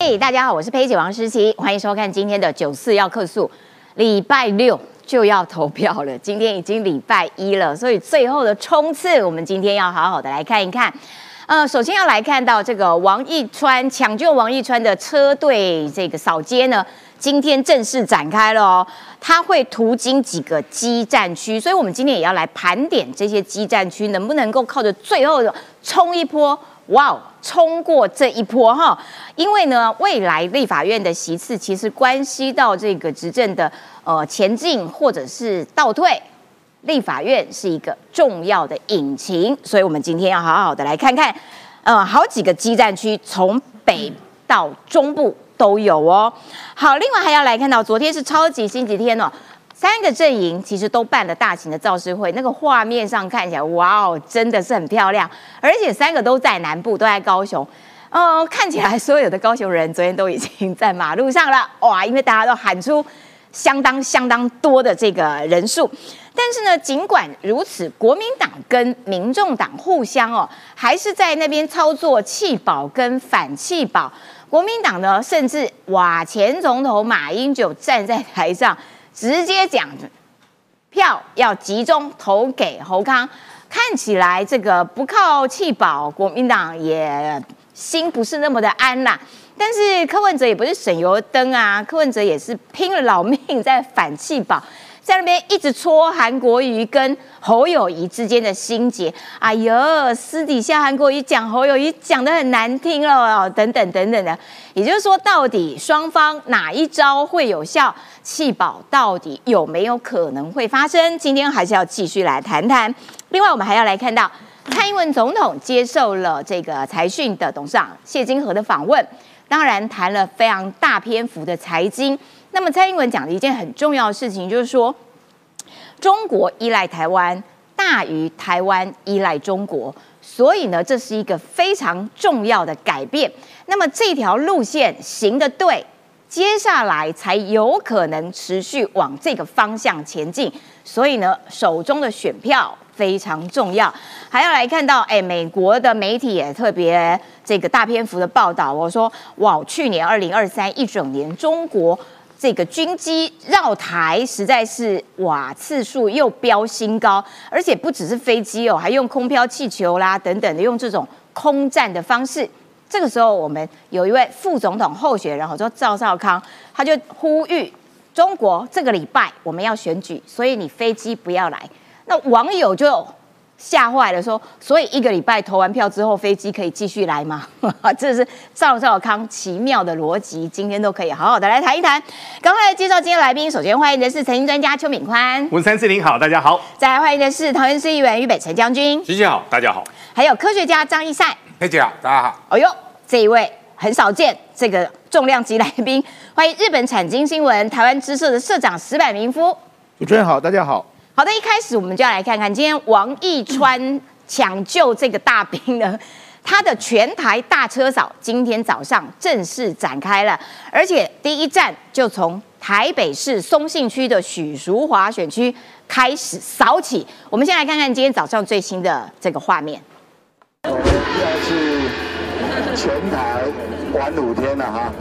嘿，大家好，我是佩姐王诗琪，欢迎收看今天的九四要客诉。礼拜六就要投票了，今天已经礼拜一了，所以最后的冲刺，我们今天要好好的来看一看。呃，首先要来看到这个王义川抢救王义川的车队这个扫街呢，今天正式展开了哦。他会途经几个基站区，所以我们今天也要来盘点这些基站区能不能够靠着最后的冲一波。哇哦，冲过这一波哈！因为呢，未来立法院的席次其实关系到这个执政的呃前进或者是倒退，立法院是一个重要的引擎，所以我们今天要好好的来看看，呃，好几个基站区从北到中部都有哦。好，另外还要来看到，昨天是超级星期天哦。三个阵营其实都办了大型的造势会，那个画面上看起来，哇哦，真的是很漂亮。而且三个都在南部，都在高雄。嗯，看起来所有的高雄人昨天都已经在马路上了，哇！因为大家都喊出相当相当多的这个人数。但是呢，尽管如此，国民党跟民众党互相哦，还是在那边操作弃保跟反弃保。国民党呢，甚至哇，前总统马英九站在台上。直接讲，票要集中投给侯康，看起来这个不靠弃保，国民党也心不是那么的安啦。但是柯文哲也不是省油灯啊，柯文哲也是拼了老命在反弃保。在那边一直戳韩国瑜跟侯友谊之间的心结，哎呦，私底下韩国瑜讲侯友谊讲的很难听了，等等等等的，也就是说，到底双方哪一招会有效？弃保到底有没有可能会发生？今天还是要继续来谈谈。另外，我们还要来看到蔡英文总统接受了这个财讯的董事长谢金河的访问，当然谈了非常大篇幅的财经。那么蔡英文讲的一件很重要的事情，就是说中国依赖台湾大于台湾依赖中国，所以呢，这是一个非常重要的改变。那么这条路线行的对，接下来才有可能持续往这个方向前进。所以呢，手中的选票非常重要。还要来看到，哎，美国的媒体也特别这个大篇幅的报道，我说哇，去年二零二三一整年中国。这个军机绕台实在是哇，次数又飙新高，而且不只是飞机哦，还用空飘气球啦等等的，用这种空战的方式。这个时候，我们有一位副总统候选人，叫做赵少康，他就呼吁中国这个礼拜我们要选举，所以你飞机不要来。那网友就。吓坏了，说，所以一个礼拜投完票之后，飞机可以继续来吗？这是赵少康奇妙的逻辑，今天都可以好好的来谈一谈。赶快来介绍今天来宾，首先欢迎的是财经专家邱敏宽，文三四零好，大家好。再来欢迎的是桃园市议员俞北辰将军，徐姐好，大家好。还有科学家张义善，佩姐好，大家好。哎呦，这一位很少见，这个重量级来宾，欢迎日本产经新闻台湾支社的社长石柏明夫，主持人好，大家好。好的，一开始我们就要来看看今天王义川抢救这个大兵呢，他的全台大车扫今天早上正式展开了，而且第一站就从台北市松信区的许淑华选区开始扫起。我们先来看看今天早上最新的这个画面。我们要去全台玩五天了哈，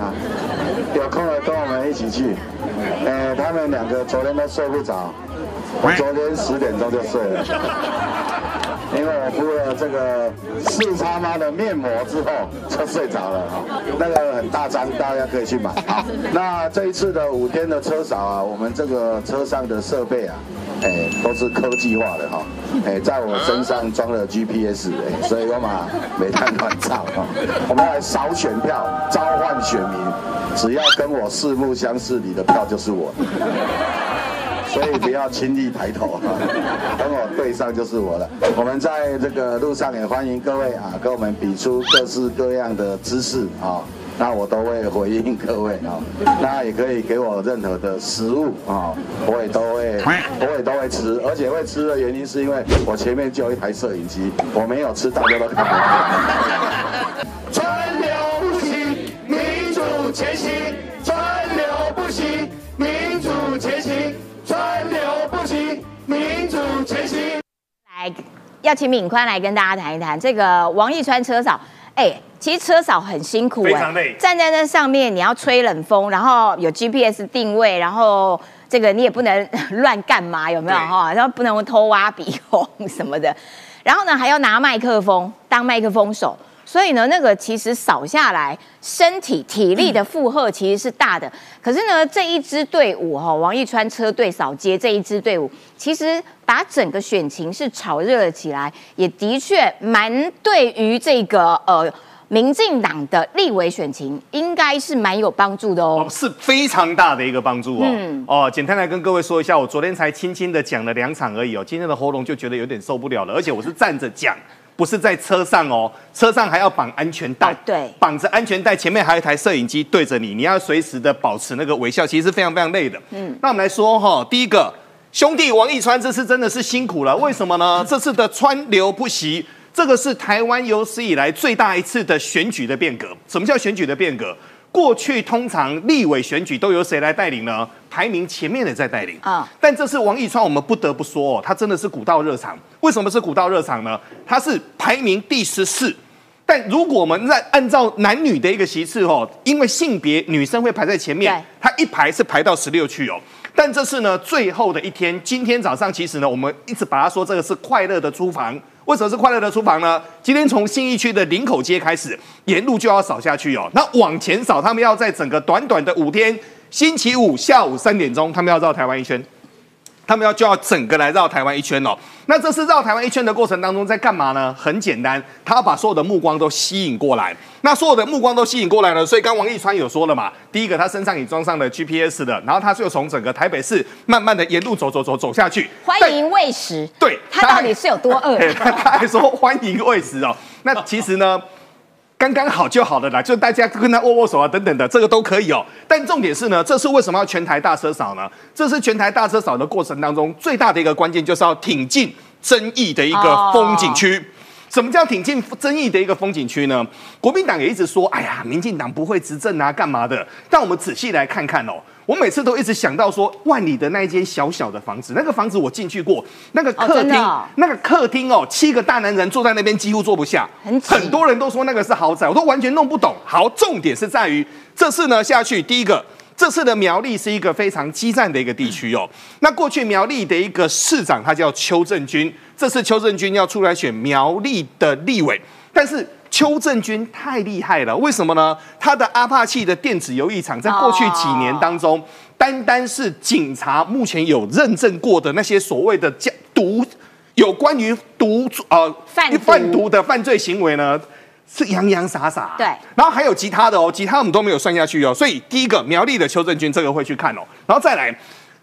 有空了都们一起去。呃，他们两个昨天都睡不着。我昨天十点钟就睡了，因为我敷了这个四叉妈的面膜之后就睡着了哈。那个很大张，大家可以去买。好，那这一次的五天的车少啊，我们这个车上的设备啊，哎，都是科技化的哈。哎，在我身上装了 GPS，哎，所以我嘛没太乱造哈。我们来扫选票，召唤选民，只要跟我四目相视，你的票就是我。所以不要轻易抬头，等我对上就是我了。我们在这个路上也欢迎各位啊，跟我们比出各式各样的姿势啊，那我都会回应各位啊。那也可以给我任何的食物啊，我也都会，我也都会吃，而且会吃的原因是因为我前面就有一台摄影机，我没有吃，大家都看不到。前行；川流不息，民主前行。川流不息，民主前行。来，要请敏宽来跟大家谈一谈这个王一川车嫂。哎，其实车嫂很辛苦，非常累。站在那上面，你要吹冷风，然后有 GPS 定位，然后这个你也不能 乱干嘛，有没有哈？然后不能偷挖鼻孔什么的，然后呢还要拿麦克风当麦克风手。所以呢，那个其实扫下来，身体体力的负荷其实是大的。可是呢，这一支队伍哈，王一川车队扫街这一支队伍，其实把整个选情是炒热了起来，也的确蛮对于这个呃民进党的立委选情，应该是蛮有帮助的哦，是非常大的一个帮助哦。哦，简单来跟各位说一下，我昨天才轻轻的讲了两场而已哦，今天的喉咙就觉得有点受不了了，而且我是站着讲。不是在车上哦，车上还要绑安全带，对，绑着安全带，前面还有一台摄影机对着你，你要随时的保持那个微笑，其实是非常非常累的。嗯，那我们来说哈，第一个兄弟王一川这次真的是辛苦了，为什么呢？这次的川流不息，这个是台湾有史以来最大一次的选举的变革。什么叫选举的变革？过去通常立委选举都由谁来带领呢？排名前面的在带领啊。但这次王义川，我们不得不说哦，他真的是古道热肠。为什么是古道热肠呢？他是排名第十四。但如果我们在按照男女的一个席次哦，因为性别女生会排在前面，他一排是排到十六去哦。但这次呢，最后的一天，今天早上其实呢，我们一直把它说这个是快乐的租房。为什么是快乐的厨房呢？今天从信义区的林口街开始，沿路就要扫下去哦。那往前扫，他们要在整个短短的五天，星期五下午三点钟，他们要绕台湾一圈。他们要就要整个来绕台湾一圈哦。那这次绕台湾一圈的过程当中，在干嘛呢？很简单，他要把所有的目光都吸引过来。那所有的目光都吸引过来了，所以刚王一川有说了嘛，第一个他身上已装上了 GPS 的，然后他就从整个台北市慢慢的沿路走走走走下去。欢迎喂食。对，他到底是有多饿？他还说欢迎喂食哦。那其实呢？刚刚好就好了啦，就大家跟他握握手啊，等等的，这个都可以哦。但重点是呢，这是为什么要全台大车扫呢？这是全台大车扫的过程当中最大的一个关键，就是要挺进争议的一个风景区。什么叫挺进争议的一个风景区呢？国民党也一直说，哎呀，民进党不会执政啊，干嘛的？但我们仔细来看看哦。我每次都一直想到说，万里的那一间小小的房子，那个房子我进去过，那个客厅，那个客厅哦，七个大男人坐在那边几乎坐不下，很很多人都说那个是豪宅，我都完全弄不懂。好，重点是在于这次呢下去，第一个，这次的苗栗是一个非常激战的一个地区哦。那过去苗栗的一个市长他叫邱正军，这次邱正军要出来选苗栗的立委，但是。邱正军太厉害了，为什么呢？他的阿帕契的电子游艺场，在过去几年当中，单单是警察目前有认证过的那些所谓的毒，有关于毒呃贩毒的犯罪行为呢，是洋洋洒洒。对，然后还有其他的哦，其他我们都没有算下去哦。所以第一个苗栗的邱正军这个会去看哦，然后再来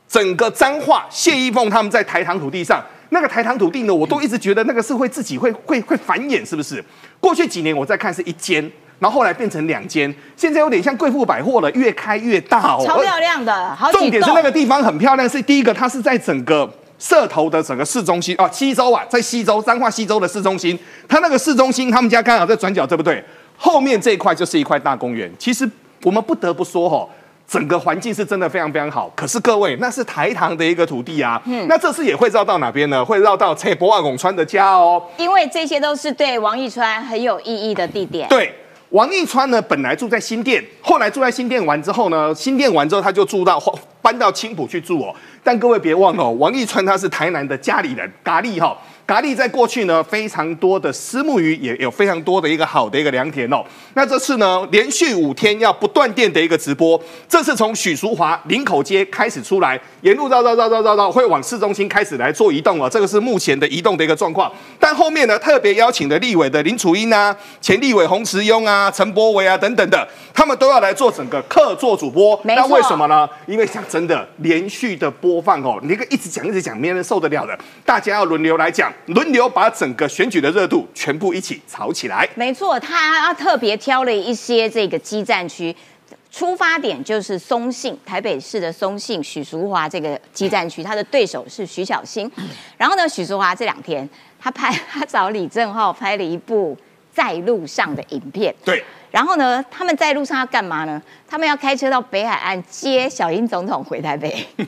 整个彰化谢依凤他们在台糖土地上。那个台糖土地呢，我都一直觉得那个是会自己会 会会繁衍，是不是？过去几年我在看是一间，然后后来变成两间，现在有点像贵妇百货了，越开越大哦，超漂亮的。重点是那个地方很漂亮，是第一个，它是在整个社头的整个市中心哦，西周啊，在西周彰化西周的市中心，它那个市中心，他们家刚好在转角，对不对？后面这一块就是一块大公园。其实我们不得不说哈。整个环境是真的非常非常好，可是各位，那是台糖的一个土地啊。嗯，那这次也会绕到哪边呢？会绕到蔡博万拱川的家哦。因为这些都是对王义川很有意义的地点。对，王一川呢，本来住在新店，后来住在新店完之后呢，新店完之后他就住到搬到青浦去住哦。但各位别忘了，王一川他是台南的家里人，咖喱哈。咖喱在过去呢，非常多的私募鱼也有非常多的一个好的一个良田哦。那这次呢，连续五天要不断电的一个直播，这次从许淑华林口街开始出来，沿路绕绕绕绕绕绕，会往市中心开始来做移动哦。这个是目前的移动的一个状况。但后面呢，特别邀请的立委的林楚英啊、前立委洪慈庸啊、陈柏维啊等等的，他们都要来做整个客座主播。那为什么呢？因为讲真的，连续的播放哦，你一个一直讲一直讲，没人受得了的。大家要轮流来讲。轮流把整个选举的热度全部一起炒起来。没错，他特别挑了一些这个基站区，出发点就是松信，台北市的松信许淑华这个基站区，他的对手是徐小新。然后呢，许淑华这两天他拍，他找李正浩拍了一部在路上的影片。对。然后呢，他们在路上要干嘛呢？他们要开车到北海岸接小英总统回台北。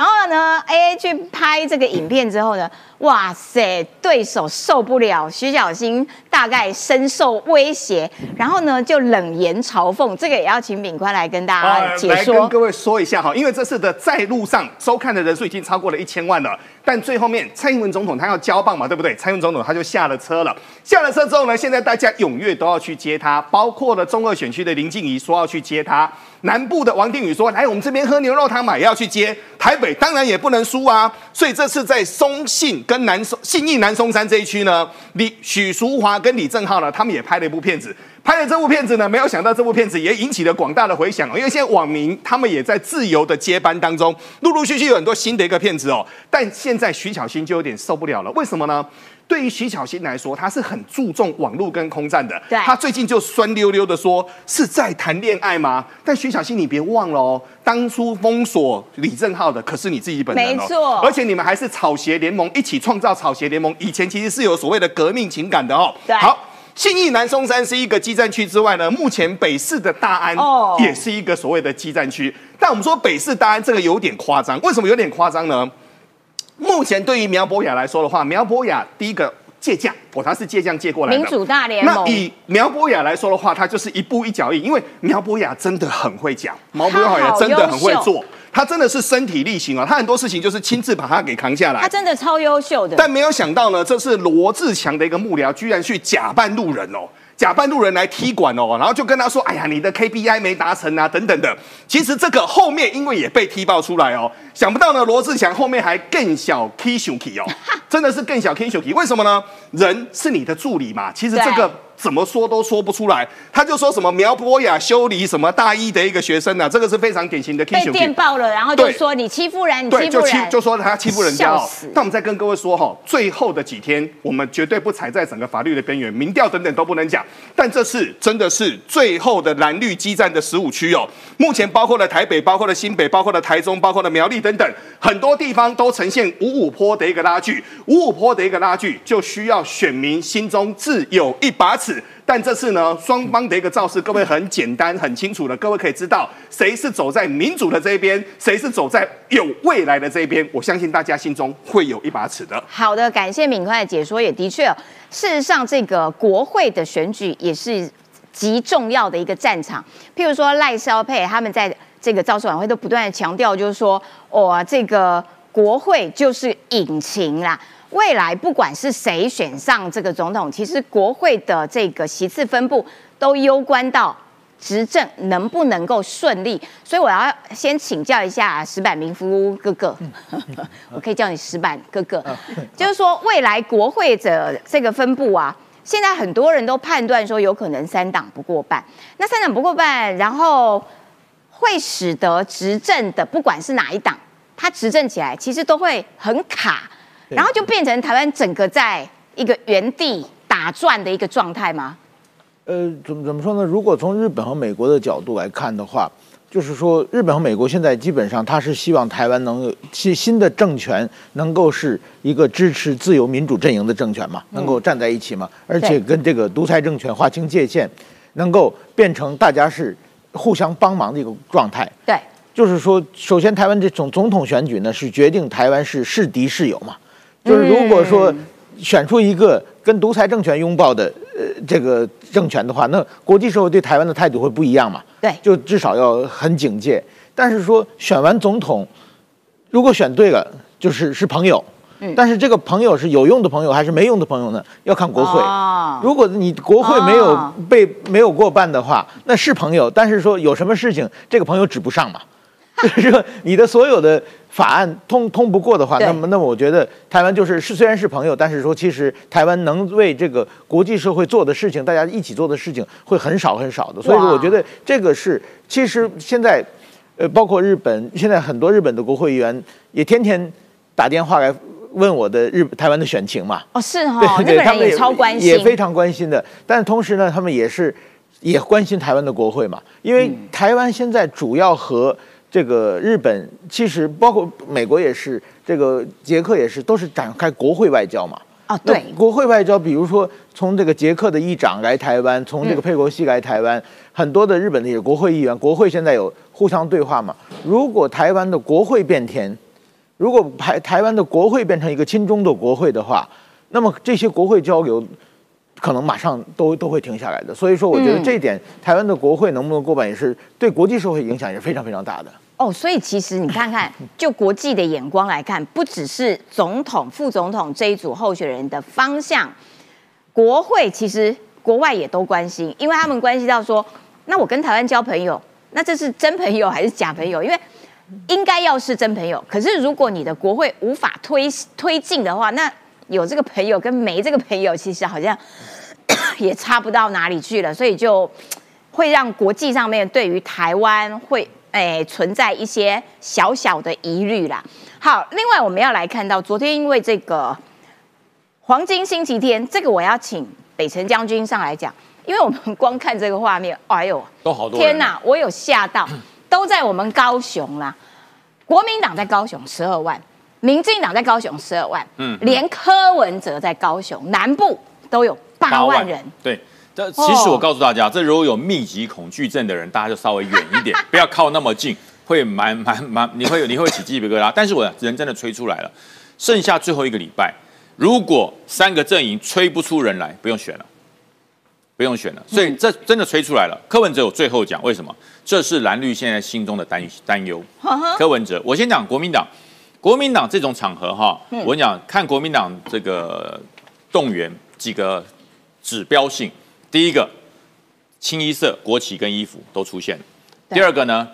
然后呢，A A 去拍这个影片之后呢，哇塞，对手受不了，徐小新大概深受威胁，然后呢就冷言嘲讽，这个也要请炳宽来跟大家解说。来跟各位说一下哈，因为这次的在路上收看的人数已经超过了一千万了。但最后面，蔡英文总统他要交棒嘛，对不对？蔡英文总统他就下了车了。下了车之后呢，现在大家踊跃都要去接他，包括了中二选区的林静怡说要去接他，南部的王定宇说来我们这边喝牛肉汤嘛，也要去接。台北当然也不能输啊，所以这次在松信跟南松信义南松山这一区呢，李许淑华跟李正浩呢，他们也拍了一部片子。拍了这部片子呢，没有想到这部片子也引起了广大的回响哦。因为现在网民他们也在自由的接班当中，陆陆续续有很多新的一个片子哦。但现在徐巧芯就有点受不了了，为什么呢？对于徐巧芯来说，他是很注重网络跟空战的。对，他最近就酸溜溜的说是在谈恋爱吗？但徐巧芯，你别忘了哦，当初封锁李正浩的可是你自己本人哦。没错，而且你们还是草鞋联盟一起创造草鞋联盟，以前其实是有所谓的革命情感的哦。对，好。信义南松山是一个基站区之外呢，目前北市的大安也是一个所谓的基站区。但我们说北市大安这个有点夸张，为什么有点夸张呢？目前对于苗博雅来说的话，苗博雅第一个借将，我他是借将借过来的。民主大联盟。那以苗博雅来说的话，他就是一步一脚印，因为苗博雅真的很会讲，苗博雅真的很会做。他真的是身体力行啊！他很多事情就是亲自把他给扛下来。他真的超优秀的。但没有想到呢，这是罗志强的一个幕僚，居然去假扮路人哦。假扮路人来踢馆哦，然后就跟他说：“哎呀，你的 KPI 没达成啊，等等的。”其实这个后面因为也被踢爆出来哦，想不到呢，罗志祥后面还更小 K 熊 K 哦，真的是更小 K 熊 K。为什么呢？人是你的助理嘛，其实这个。怎么说都说不出来，他就说什么苗博雅修理什么大一的一个学生呢？这个是非常典型的。被电爆了，然后就说你欺负人，你欺负人，就说他欺负人家。那我们再跟各位说哈，最后的几天，我们绝对不踩在整个法律的边缘，民调等等都不能讲。但这次真的是最后的蓝绿激战的十五区哦，目前包括了台北，包括了新北，包括了台中，包括了苗栗等等，很多地方都呈现五五坡的一个拉锯。五五坡的一个拉锯，就需要选民心中自有一把尺。但这次呢，双方的一个造势，各位很简单、很清楚的，各位可以知道谁是走在民主的这一边，谁是走在有未来的这一边。我相信大家心中会有一把尺的。好的，感谢敏快的解说，也的确，事实上这个国会的选举也是极重要的一个战场。譬如说赖萧佩他们在这个造势晚会都不断的强调，就是说，哇，这个国会就是引擎啦。未来不管是谁选上这个总统，其实国会的这个席次分布都攸关到执政能不能够顺利。所以我要先请教一下石板明夫哥哥，我可以叫你石板哥哥，就是说未来国会的这个分布啊，现在很多人都判断说有可能三党不过半。那三党不过半，然后会使得执政的不管是哪一党，他执政起来其实都会很卡。然后就变成台湾整个在一个原地打转的一个状态吗？呃，怎么怎么说呢？如果从日本和美国的角度来看的话，就是说日本和美国现在基本上他是希望台湾能有新新的政权能够是一个支持自由民主阵营的政权嘛，能够站在一起嘛，而且跟这个独裁政权划清界限，能够变成大家是互相帮忙的一个状态。对，就是说，首先台湾这种总统选举呢，是决定台湾是是敌是友嘛。就是如果说选出一个跟独裁政权拥抱的呃这个政权的话，那国际社会对台湾的态度会不一样嘛？对，就至少要很警戒。但是说选完总统，如果选对了，就是是朋友。嗯。但是这个朋友是有用的朋友还是没用的朋友呢？要看国会。哦。如果你国会没有被没有过半的话，那是朋友。但是说有什么事情，这个朋友指不上嘛？就是说你的所有的。法案通通不过的话，那么那么我觉得台湾就是是虽然是朋友，但是说其实台湾能为这个国际社会做的事情，大家一起做的事情会很少很少的。所以说，我觉得这个是其实现在，呃，包括日本现在很多日本的国会议员也天天打电话来问我的日台湾的选情嘛。哦，是哈，日本人也超关心，也非常关心的。但是同时呢，他们也是也关心台湾的国会嘛，因为台湾现在主要和。这个日本其实包括美国也是，这个捷克也是，都是展开国会外交嘛。啊，对，国会外交，比如说从这个捷克的议长来台湾，从这个佩洛西来台湾，很多的日本的也国会议员，国会现在有互相对话嘛。如果台湾的国会变天，如果台台湾的国会变成一个亲中的国会的话，那么这些国会交流可能马上都都会停下来的。所以说，我觉得这一点，台湾的国会能不能过半，也是对国际社会影响也是非常非常大的。哦，所以其实你看看，就国际的眼光来看，不只是总统、副总统这一组候选人的方向，国会其实国外也都关心，因为他们关系到说，那我跟台湾交朋友，那这是真朋友还是假朋友？因为应该要是真朋友，可是如果你的国会无法推推进的话，那有这个朋友跟没这个朋友，其实好像 也差不到哪里去了，所以就会让国际上面对于台湾会。哎，存在一些小小的疑虑啦。好，另外我们要来看到，昨天因为这个黄金星期天，这个我要请北辰将军上来讲，因为我们光看这个画面，哎呦，都好多天哪，我有吓到，都在我们高雄啦。国民党在高雄十二万，民进党在高雄十二万，嗯，连柯文哲在高雄南部都有八万人，对。这其实我告诉大家，这如果有密集恐惧症的人，大家就稍微远一点，不要靠那么近，会蛮蛮蛮，你会你会起鸡皮疙瘩。但是我人真的吹出来了，剩下最后一个礼拜，如果三个阵营吹不出人来，不用选了，不用选了。所以这真的吹出来了。柯文哲有最后讲，为什么？这是蓝绿现在心中的担担忧。柯文哲，我先讲国民党，国民党这种场合哈，我跟你讲，看国民党这个动员几个指标性。第一个，清一色国旗跟衣服都出现了。第二个呢，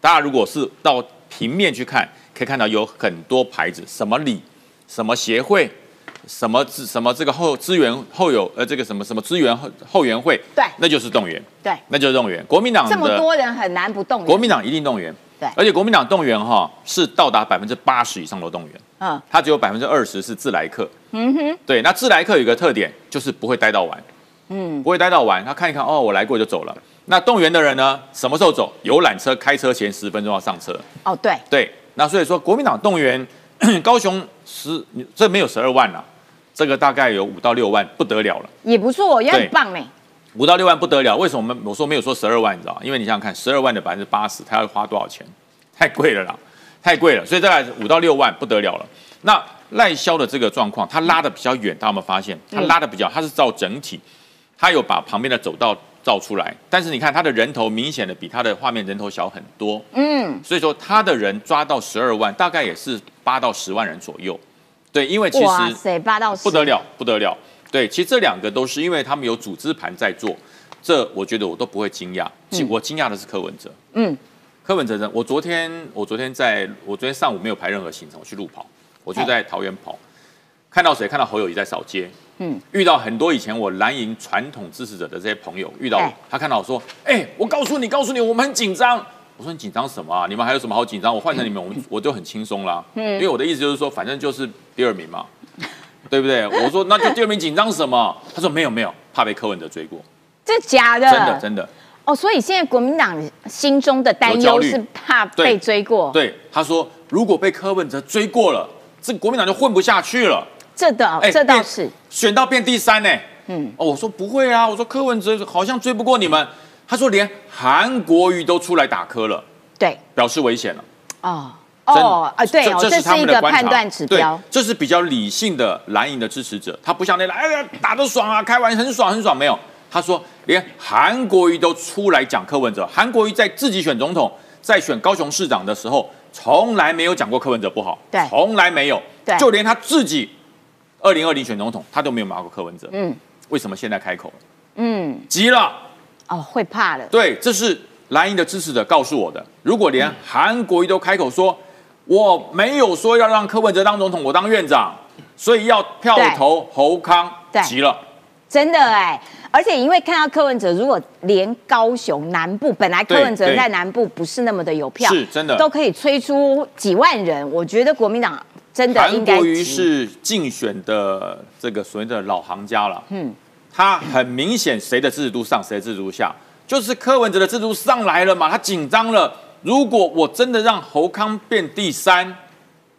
大家如果是到平面去看，可以看到有很多牌子，什么里、什么协会、什么资、什么这个后资源后有呃这个什么什么资源后后援会，对，那就是动员，对，那就是动员。国民党这么多人很难不动员，国民党一定动员，对，而且国民党动员哈是到达百分之八十以上的动员，嗯，他只有百分之二十是自来客，嗯哼，对，那自来客有一个特点就是不会待到晚。嗯，不会待到晚，他看一看，哦，我来过就走了。那动员的人呢？什么时候走？游览车开车前十分钟要上车。哦，对对。那所以说，国民党动员 高雄十，这没有十二万了，这个大概有五到六万，不得了了。也不错，也很棒呢。五到六万不得了，为什么？我们我说没有说十二万，你知道因为你想想看，十二万的百分之八十，他要花多少钱？太贵了啦，太贵了。所以大概五到六万不得了了。那赖萧的这个状况，他拉的比较远，大家有没有发现？他拉的比较，他是照整体。他有把旁边的走道照出来，但是你看他的人头明显的比他的画面人头小很多，嗯，所以说他的人抓到十二万，大概也是八到十万人左右，对，因为其实八到不得了不得了，对，其实这两个都是因为他们有组织盘在做，这我觉得我都不会惊讶，我惊讶的是柯文哲，嗯，柯文哲呢，我昨天我昨天在我昨天上午没有排任何行程，我去路跑，我就在桃园跑，看到谁？看到侯友谊在扫街。嗯，遇到很多以前我蓝营传统支持者的这些朋友，遇到我，他看到我说：“哎，我告诉你，告诉你，我们很紧张。”我说：“你紧张什么啊？你们还有什么好紧张？我换成你们，我 我就很轻松啦。嗯，因为我的意思就是说，反正就是第二名嘛，对不对？我说那就第二名紧张什么？他说没有没有，怕被柯文哲追过。这假的？真的真的。哦，所以现在国民党心中的担忧是怕被追过。对，他说如果被柯文哲追过了，这国民党就混不下去了。这的，这倒是选到变第三呢。嗯，哦，我说不会啊，我说柯文哲好像追不过你们。他说连韩国瑜都出来打柯了，对，表示危险了。哦哦啊，对，这是一个判断指标。这是比较理性的蓝营的支持者，他不像那哎呀打得爽啊，开玩笑很爽很爽，没有。他说连韩国瑜都出来讲柯文哲，韩国瑜在自己选总统，在选高雄市长的时候，从来没有讲过柯文哲不好，对，从来没有，对，就连他自己。二零二零选总统，他都没有骂过柯文哲。嗯，为什么现在开口了？嗯，急了。哦，会怕了。对，这是蓝营的支持者告诉我的。如果连韩国瑜都开口说，我没有说要让柯文哲当总统，我当院长，所以要票投侯康，急了。真的哎，而且因为看到柯文哲，如果连高雄南部本来柯文哲在南部不是那么的有票，是真的都可以催出几万人，我觉得国民党。韩国瑜是竞选的这个所谓的老行家了，嗯，他很明显谁的支持度上，谁的支持度下，就是柯文哲的制度上来了嘛，他紧张了。如果我真的让侯康变第三，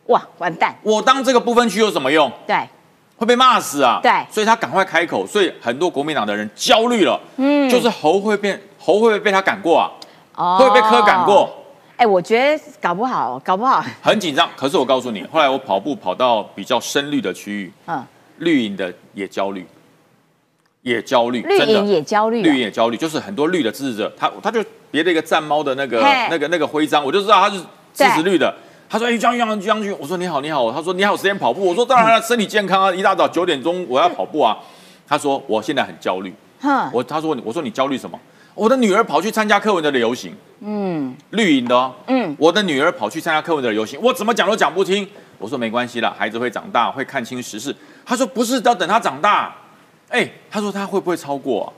哇，完蛋！我当这个不分区有什么用？对，会被骂死啊！对，所以他赶快开口，所以很多国民党的人焦虑了，嗯，就是侯会变，侯会不会被他赶过啊？哦，会被柯赶过？哎，我觉得搞不好，搞不好很紧张。可是我告诉你，后来我跑步跑到比较深绿的区域，嗯，绿营的也焦虑，也焦虑，绿营也焦虑，绿营也焦虑，就是很多绿的支持者，他他就别的一个战猫的那个那个那个徽章，我就知道他是支持绿的。他说：“哎，将军，将军，我说你好，你好。他说你好，时间跑步。我说当然了，身体健康啊，一大早九点钟我要跑步啊。他说我现在很焦虑。我他说我说你焦虑什么？我的女儿跑去参加柯文哲的游行，嗯，绿营的哦，嗯，我的女儿跑去参加柯文哲的游行，我怎么讲都讲不听。我说没关系了，孩子会长大，会看清时事。他说不是，要等他长大。哎，他说他会不会超过？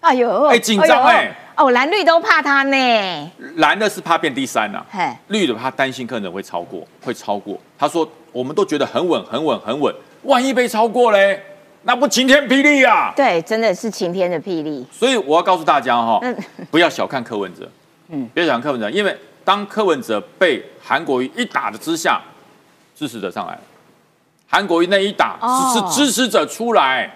哎呦，哎紧张哎。”哦，蓝绿都怕他呢。蓝的是怕变第三呐，绿的怕担心客人会超过，会超过。他说，我们都觉得很稳，很稳，很稳。万一被超过嘞，那不晴天霹雳啊！对，真的是晴天的霹雳。所以我要告诉大家哈，不要小看柯文哲，嗯，别小看柯文哲，因为当柯文哲被韩国瑜一打的之下，支持者上来了。韩国瑜那一打是支持者出来，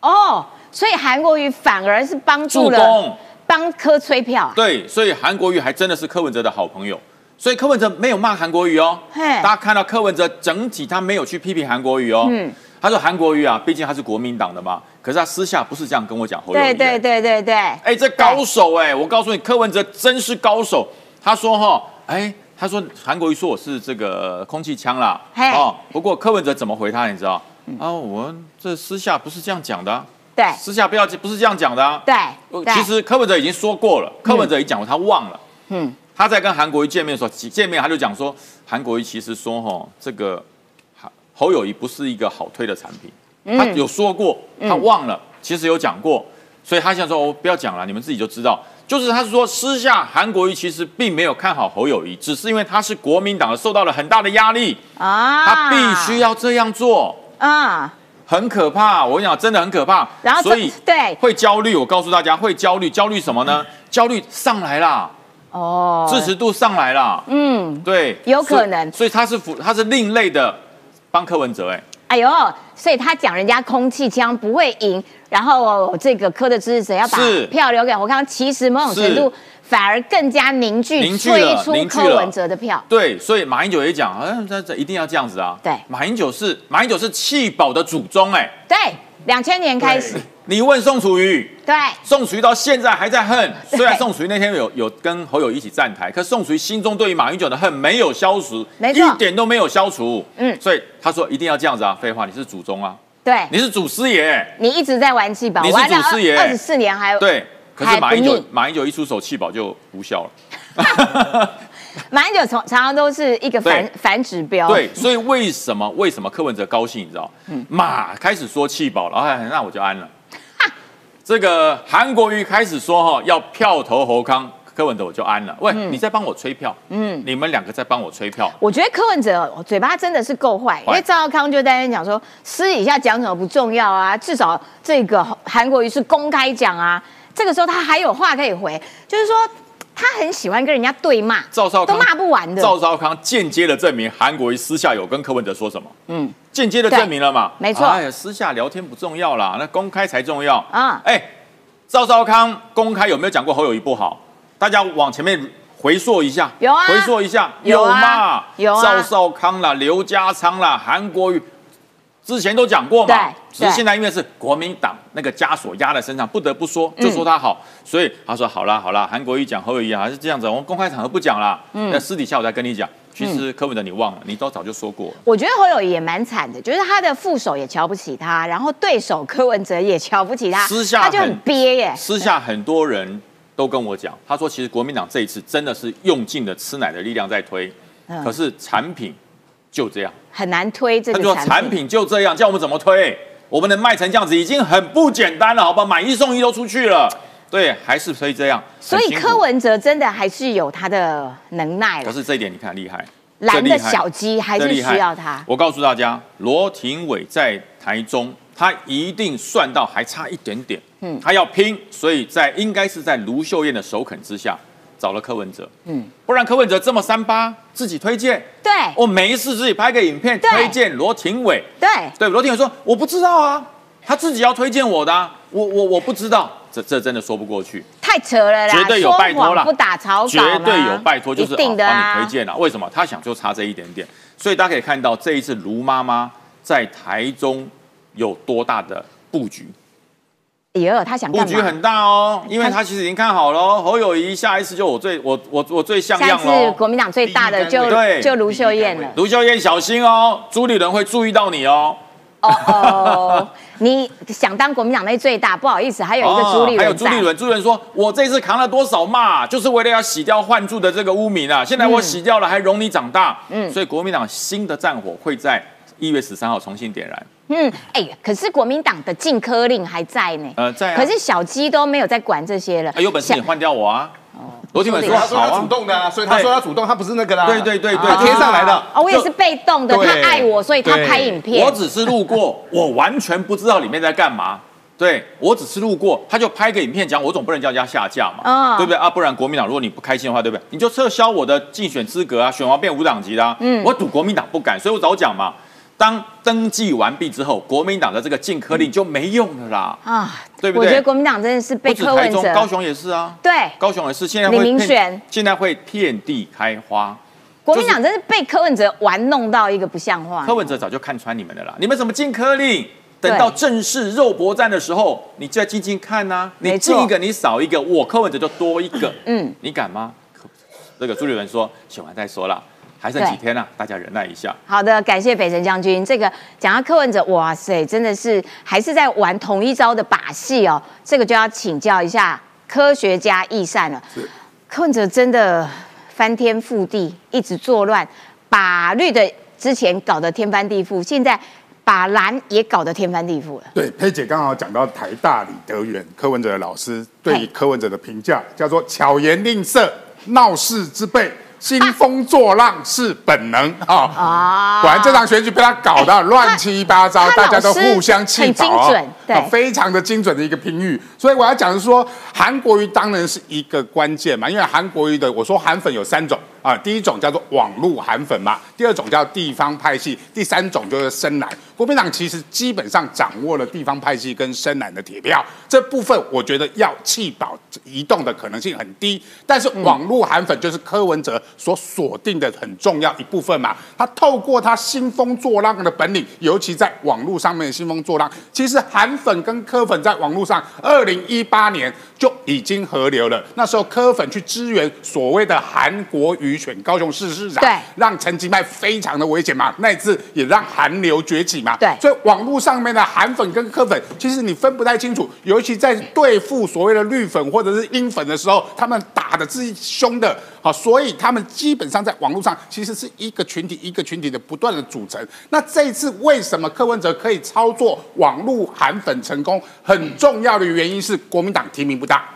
哦，所以韩国瑜反而是帮助了。帮柯吹票，对，所以韩国瑜还真的是柯文哲的好朋友，所以柯文哲没有骂韩国瑜哦。大家看到柯文哲整体他没有去批评韩国瑜哦。嗯，他说韩国瑜啊，毕竟他是国民党的嘛，可是他私下不是这样跟我讲。对对对对对。哎，这高手哎，我告诉你，柯文哲真是高手。他说哈，哎，他说韩国瑜说我是这个空气枪啦。哦，不过柯文哲怎么回他？你知道？啊，我这私下不是这样讲的。对，私下不要不是这样讲的啊。对，其实柯文哲已经说过了，柯文哲已经讲过，他忘了。嗯，他在跟韩国瑜见面的时候，见面他就讲说，韩国瑜其实说哈，这个侯友谊不是一个好推的产品。他有说过，他忘了，其实有讲过，所以他现在说，我不要讲了，你们自己就知道。就是他是说，私下韩国瑜其实并没有看好侯友谊，只是因为他是国民党，受到了很大的压力啊，他必须要这样做啊。很可怕，我跟你讲，真的很可怕。然后，所以对会焦虑。我告诉大家，会焦虑，焦虑什么呢？焦虑上来啦，哦，支持度上来了。嗯，对，有可能。所以他是辅，他是另类的帮柯文哲。哎，哎呦，所以他讲人家空气枪不会赢，然后这个柯的支持者要把票留给我看，其实某种程度。反而更加凝聚，凝聚出柯文哲的票。对，所以马英九也讲，好像这这一定要这样子啊。对，马英九是马英九是弃保的祖宗，哎。对，两千年开始。你问宋楚瑜，对，宋楚瑜到现在还在恨。虽然宋楚瑜那天有有跟侯友一起站台，可宋楚瑜心中对于马英九的恨没有消除，一点都没有消除。嗯，所以他说一定要这样子啊。废话，你是祖宗啊。对，你是祖师爷。你一直在玩气保，你是祖师爷，二十四年还有对。可是马英九，马英九一出手弃保就无效了。马英九从常常都是一个反反指标。对，所以为什么为什么柯文哲高兴？你知道？马开始说弃保了，哎，那我就安了。这个韩国瑜开始说哈要票投侯康，柯文哲我就安了。喂，你在帮我吹票？嗯，你们两个在帮我吹票。我觉得柯文哲嘴巴真的是够坏，因为赵少康就在那边讲说私底下讲什么不重要啊，至少这个韩国瑜是公开讲啊。这个时候他还有话可以回，就是说他很喜欢跟人家对骂，赵少康都骂不完的。赵少康间接的证明韩国瑜私下有跟柯文哲说什么，嗯，间接的证明了嘛，没错。哎呀，私下聊天不重要啦，那公开才重要啊。哎，赵少康公开有没有讲过侯友谊不好？大家往前面回溯一下，有啊，回溯一下，有吗？有啊。赵少康啦，刘家昌啦，韩国瑜。之前都讲过嘛，只是现在因为是国民党那个枷锁压在身上，不得不说，就说他好，所以他说好啦好啦，韩国瑜讲侯友谊还是这样子，我们公开场合不讲啦，那私底下我再跟你讲。其实柯文哲你忘了，你都早就说过。我觉得侯友谊也蛮惨的，就是他的副手也瞧不起他，然后对手柯文哲也瞧不起他，私下他就很憋耶。私下很多人都跟我讲，他说其实国民党这一次真的是用尽了吃奶的力量在推，可是产品。就这样很难推这个产品，产品就这样，叫我们怎么推？我们能卖成这样子已经很不简单了，好吧？买一送一都出去了，对，还是可以这样。所以柯文哲真的还是有他的能耐可是这一点你看厉害，蓝的小鸡还是需要他。我告诉大家，罗廷伟在台中，他一定算到还差一点点，嗯，他要拼，所以在应该是在卢秀燕的首肯之下。找了柯文哲，嗯，不然柯文哲这么三八，自己推荐，对，我没事自己拍个影片推荐罗廷伟，对，对，罗廷伟说我不知道啊，他自己要推荐我的，我我我不知道，这这真的说不过去。太扯了啦！绝对有拜托啦，不打草稿绝对有拜托，就是帮你推荐了。为什么？他想就差这一点点，所以大家可以看到这一次卢妈妈在台中有多大的布局。也有他想布局很大哦，因为他其实已经看好了，侯友谊下一次就我最我我我最像样了。下次国民党最大的就就卢秀燕了。卢秀燕小心哦，朱立伦会注意到你哦。哦哦，你想当国民党内最大？不好意思，还有一个朱立伦。还有朱立伦，朱立伦说：“我这次扛了多少骂，就是为了要洗掉换柱的这个污名啊！现在我洗掉了，还容你长大。”嗯，所以国民党新的战火会在一月十三号重新点燃。嗯，哎，可是国民党的禁科令还在呢。呃，在。可是小鸡都没有在管这些了。有本事你换掉我啊！罗庆伟说：“他说他主动的，所以他说他主动，他不是那个啦。对对对对，他贴上来的。哦，我也是被动的，他爱我，所以他拍影片。我只是路过，我完全不知道里面在干嘛。对我只是路过，他就拍个影片讲，我总不能叫人家下架嘛，对不对啊？不然国民党如果你不开心的话，对不对？你就撤销我的竞选资格啊，选完变无党籍啦。嗯，我赌国民党不敢，所以我早讲嘛。”当登记完毕之后，国民党的这个禁科令就没用了啦。啊，对不对？我觉得国民党真的是被柯文哲。高雄也是啊。对，高雄也是。现在会选，现在会遍地开花。国民党真是被柯文哲玩弄到一个不像话。柯文哲早就看穿你们的啦，你们怎么禁科令？等到正式肉搏战的时候，你再静静看呐。你进一个，你少一个，我柯文哲就多一个。嗯，你敢吗？这个朱立伦说，选完再说了。还剩几天了？大家忍耐一下。好的，感谢北辰将军。这个讲到柯文哲，哇塞，真的是还是在玩同一招的把戏哦。这个就要请教一下科学家易善了。柯文哲真的翻天覆地，一直作乱，把绿的之前搞得天翻地覆，现在把蓝也搞得天翻地覆了。对，佩姐刚好讲到台大李德元柯文哲的老师对柯文哲的评价，叫做巧言令色，闹事之辈。兴风作浪是本能啊！果然这场选举被他搞得乱七八糟，大家都互相气饱对，非常的精准的一个评语。所以我要讲的是说，韩国瑜当然是一个关键嘛，因为韩国瑜的我说韩粉有三种。啊，第一种叫做网络韩粉嘛，第二种叫地方派系，第三种就是深蓝。国民党其实基本上掌握了地方派系跟深蓝的铁票，这部分我觉得要弃保移动的可能性很低。但是网络韩粉就是柯文哲所锁定的很重要一部分嘛，他透过他兴风作浪的本领，尤其在网络上面的兴风作浪，其实韩粉跟柯粉在网络上，二零一八年就已经合流了。那时候柯粉去支援所谓的韩国瑜瑜。选高雄市市长，对，让陈吉迈非常的危险嘛。那一次也让韩流崛起嘛。对，所以网络上面的韩粉跟柯粉，其实你分不太清楚。尤其在对付所谓的绿粉或者是英粉的时候，他们打的是凶的。好，所以他们基本上在网络上其实是一个群体一个群体的不断的组成。那这一次为什么柯文哲可以操作网络韩粉成功？很重要的原因是国民党提名不大。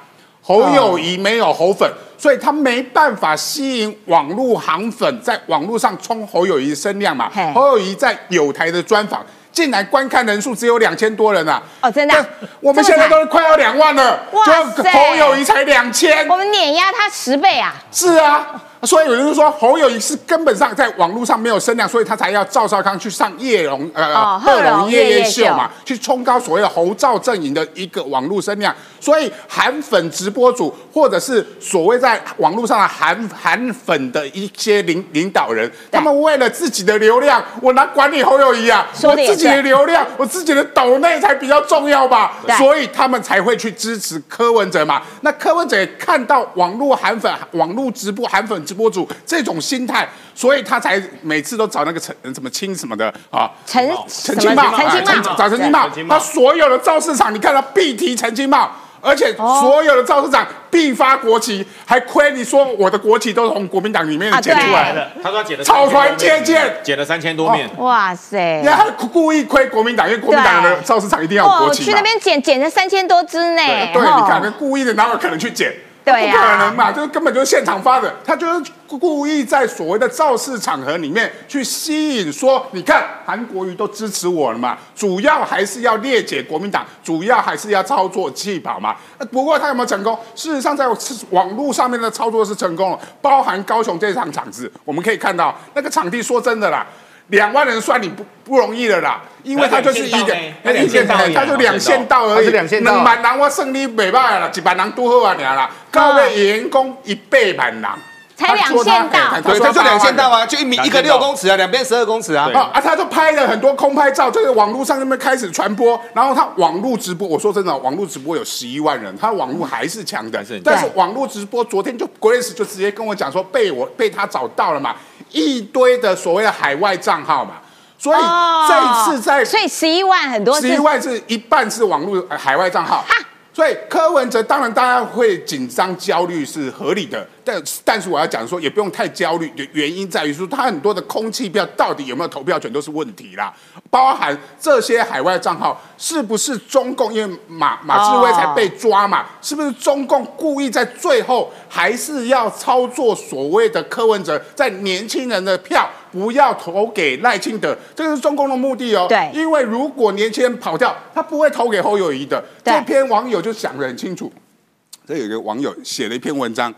侯友谊没有侯粉，所以他没办法吸引网络行粉在网络上冲侯友谊的声量嘛。侯友谊在有台的专访，竟然观看人数只有两千多人啊！哦，真的？我们现在都快要两万了，就侯友谊才两千，我们碾压他十倍啊！是啊。所以有人就说侯友谊是根本上在网络上没有声量，所以他才要赵少康去上叶龙呃贺龙夜夜秀嘛，去冲高所谓的侯赵阵营的一个网络声量。所以韩粉直播主或者是所谓在网络上的韩韩粉的一些领领导人，他们为了自己的流量，我哪管你侯友谊啊？我自己的流量，我自己的斗内才比较重要吧？所以他们才会去支持柯文哲嘛。那柯文哲看到网络韩粉、网络直播韩粉。播主这种心态，所以他才每次都找那个陈什么清什么的啊，陈陈清茂，陈清茂。找陈清茂，他所有的造市场，你看他必提陈清茂，而且所有的造市场必发国旗，还亏你说我的国旗都是从国民党里面剪出来。的，他说剪的草船借箭，剪了三千多面，哇塞，那他故意亏国民党，因为国民党的造市场一定要国旗去那边捡捡了三千多支呢，对，你看，故意的，哪有可能去剪？不可能嘛，就是根本就是现场发的，他就是故意在所谓的造势场合里面去吸引，说你看韩国瑜都支持我了嘛，主要还是要裂解国民党，主要还是要操作气跑嘛。不过他有没有成功？事实上，在网络上面的操作是成功了，包含高雄这场场子，我们可以看到那个场地，说真的啦。两万人算你不不容易了啦，因为他就是一个，他两线道他就两线道而已，两线道，两万人我胜利没办啦，一万人都好啊，你啦，高位员工一百万人。才两线道，对，他就两线道啊，就一米一个六公尺啊，两边十二公尺啊。啊，他就拍了很多空拍照，就是网络上那边开始传播，然后他网络直播，我说真的，网络直播有十一万人，他网络还是强的，但是网络直播昨天就 Grace 就直接跟我讲说被我被他找到了嘛，一堆的所谓的海外账号嘛，所以这一次在，所以十一万很多，十一万是一半是网络海外账号。所以柯文哲当然大家会紧张焦虑是合理的，但但是我要讲说也不用太焦虑，的原因在于说他很多的空气票到底有没有投票权都是问题啦，包含这些海外账号是不是中共，因为马马志威才被抓嘛，是不是中共故意在最后还是要操作所谓的柯文哲在年轻人的票？不要投给赖清德，这个是中共的目的哦。对，因为如果年轻人跑掉，他不会投给侯友谊的。这篇网友就想得很清楚。这有一个网友写了一篇文章，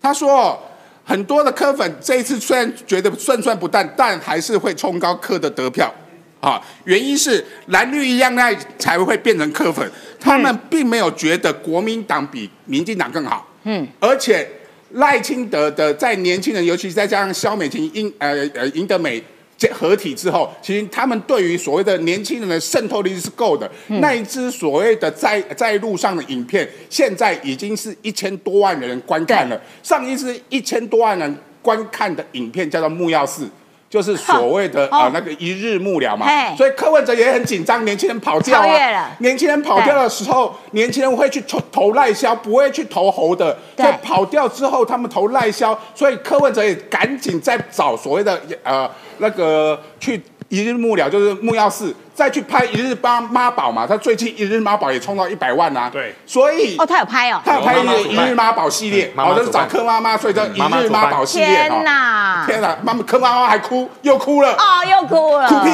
他说很多的科粉这一次虽然觉得胜算不淡，但还是会冲高科的得票啊。原因是蓝绿一样，爱才会变成科粉。他们并没有觉得国民党比民进党更好。嗯，而且。赖清德的在年轻人，尤其再加上肖美琴、赢呃呃赢得美合体之后，其实他们对于所谓的年轻人的渗透力是够的。那一支所谓的在在路上的影片，现在已经是一千多万人观看了。上一支一千多万人观看的影片叫做《木曜四》。就是所谓的 啊那个一日幕僚嘛，所以柯文哲也很紧张，年轻人跑掉啊，年轻人跑掉的时候，年轻人会去投投赖萧，不会去投侯的，所以跑掉之后，他们投赖萧，所以柯文哲也赶紧在找所谓的呃那个去一日幕僚，就是木曜四。再去拍一日妈妈宝嘛，他最近一日妈宝也冲到一百万呐。对，所以哦，他有拍哦，他有拍一日妈宝系列，哦，就是找柯妈妈，所以叫一日妈宝系列。天哪，天哪，妈妈柯妈妈还哭，又哭了。哦，又哭了。哭屁。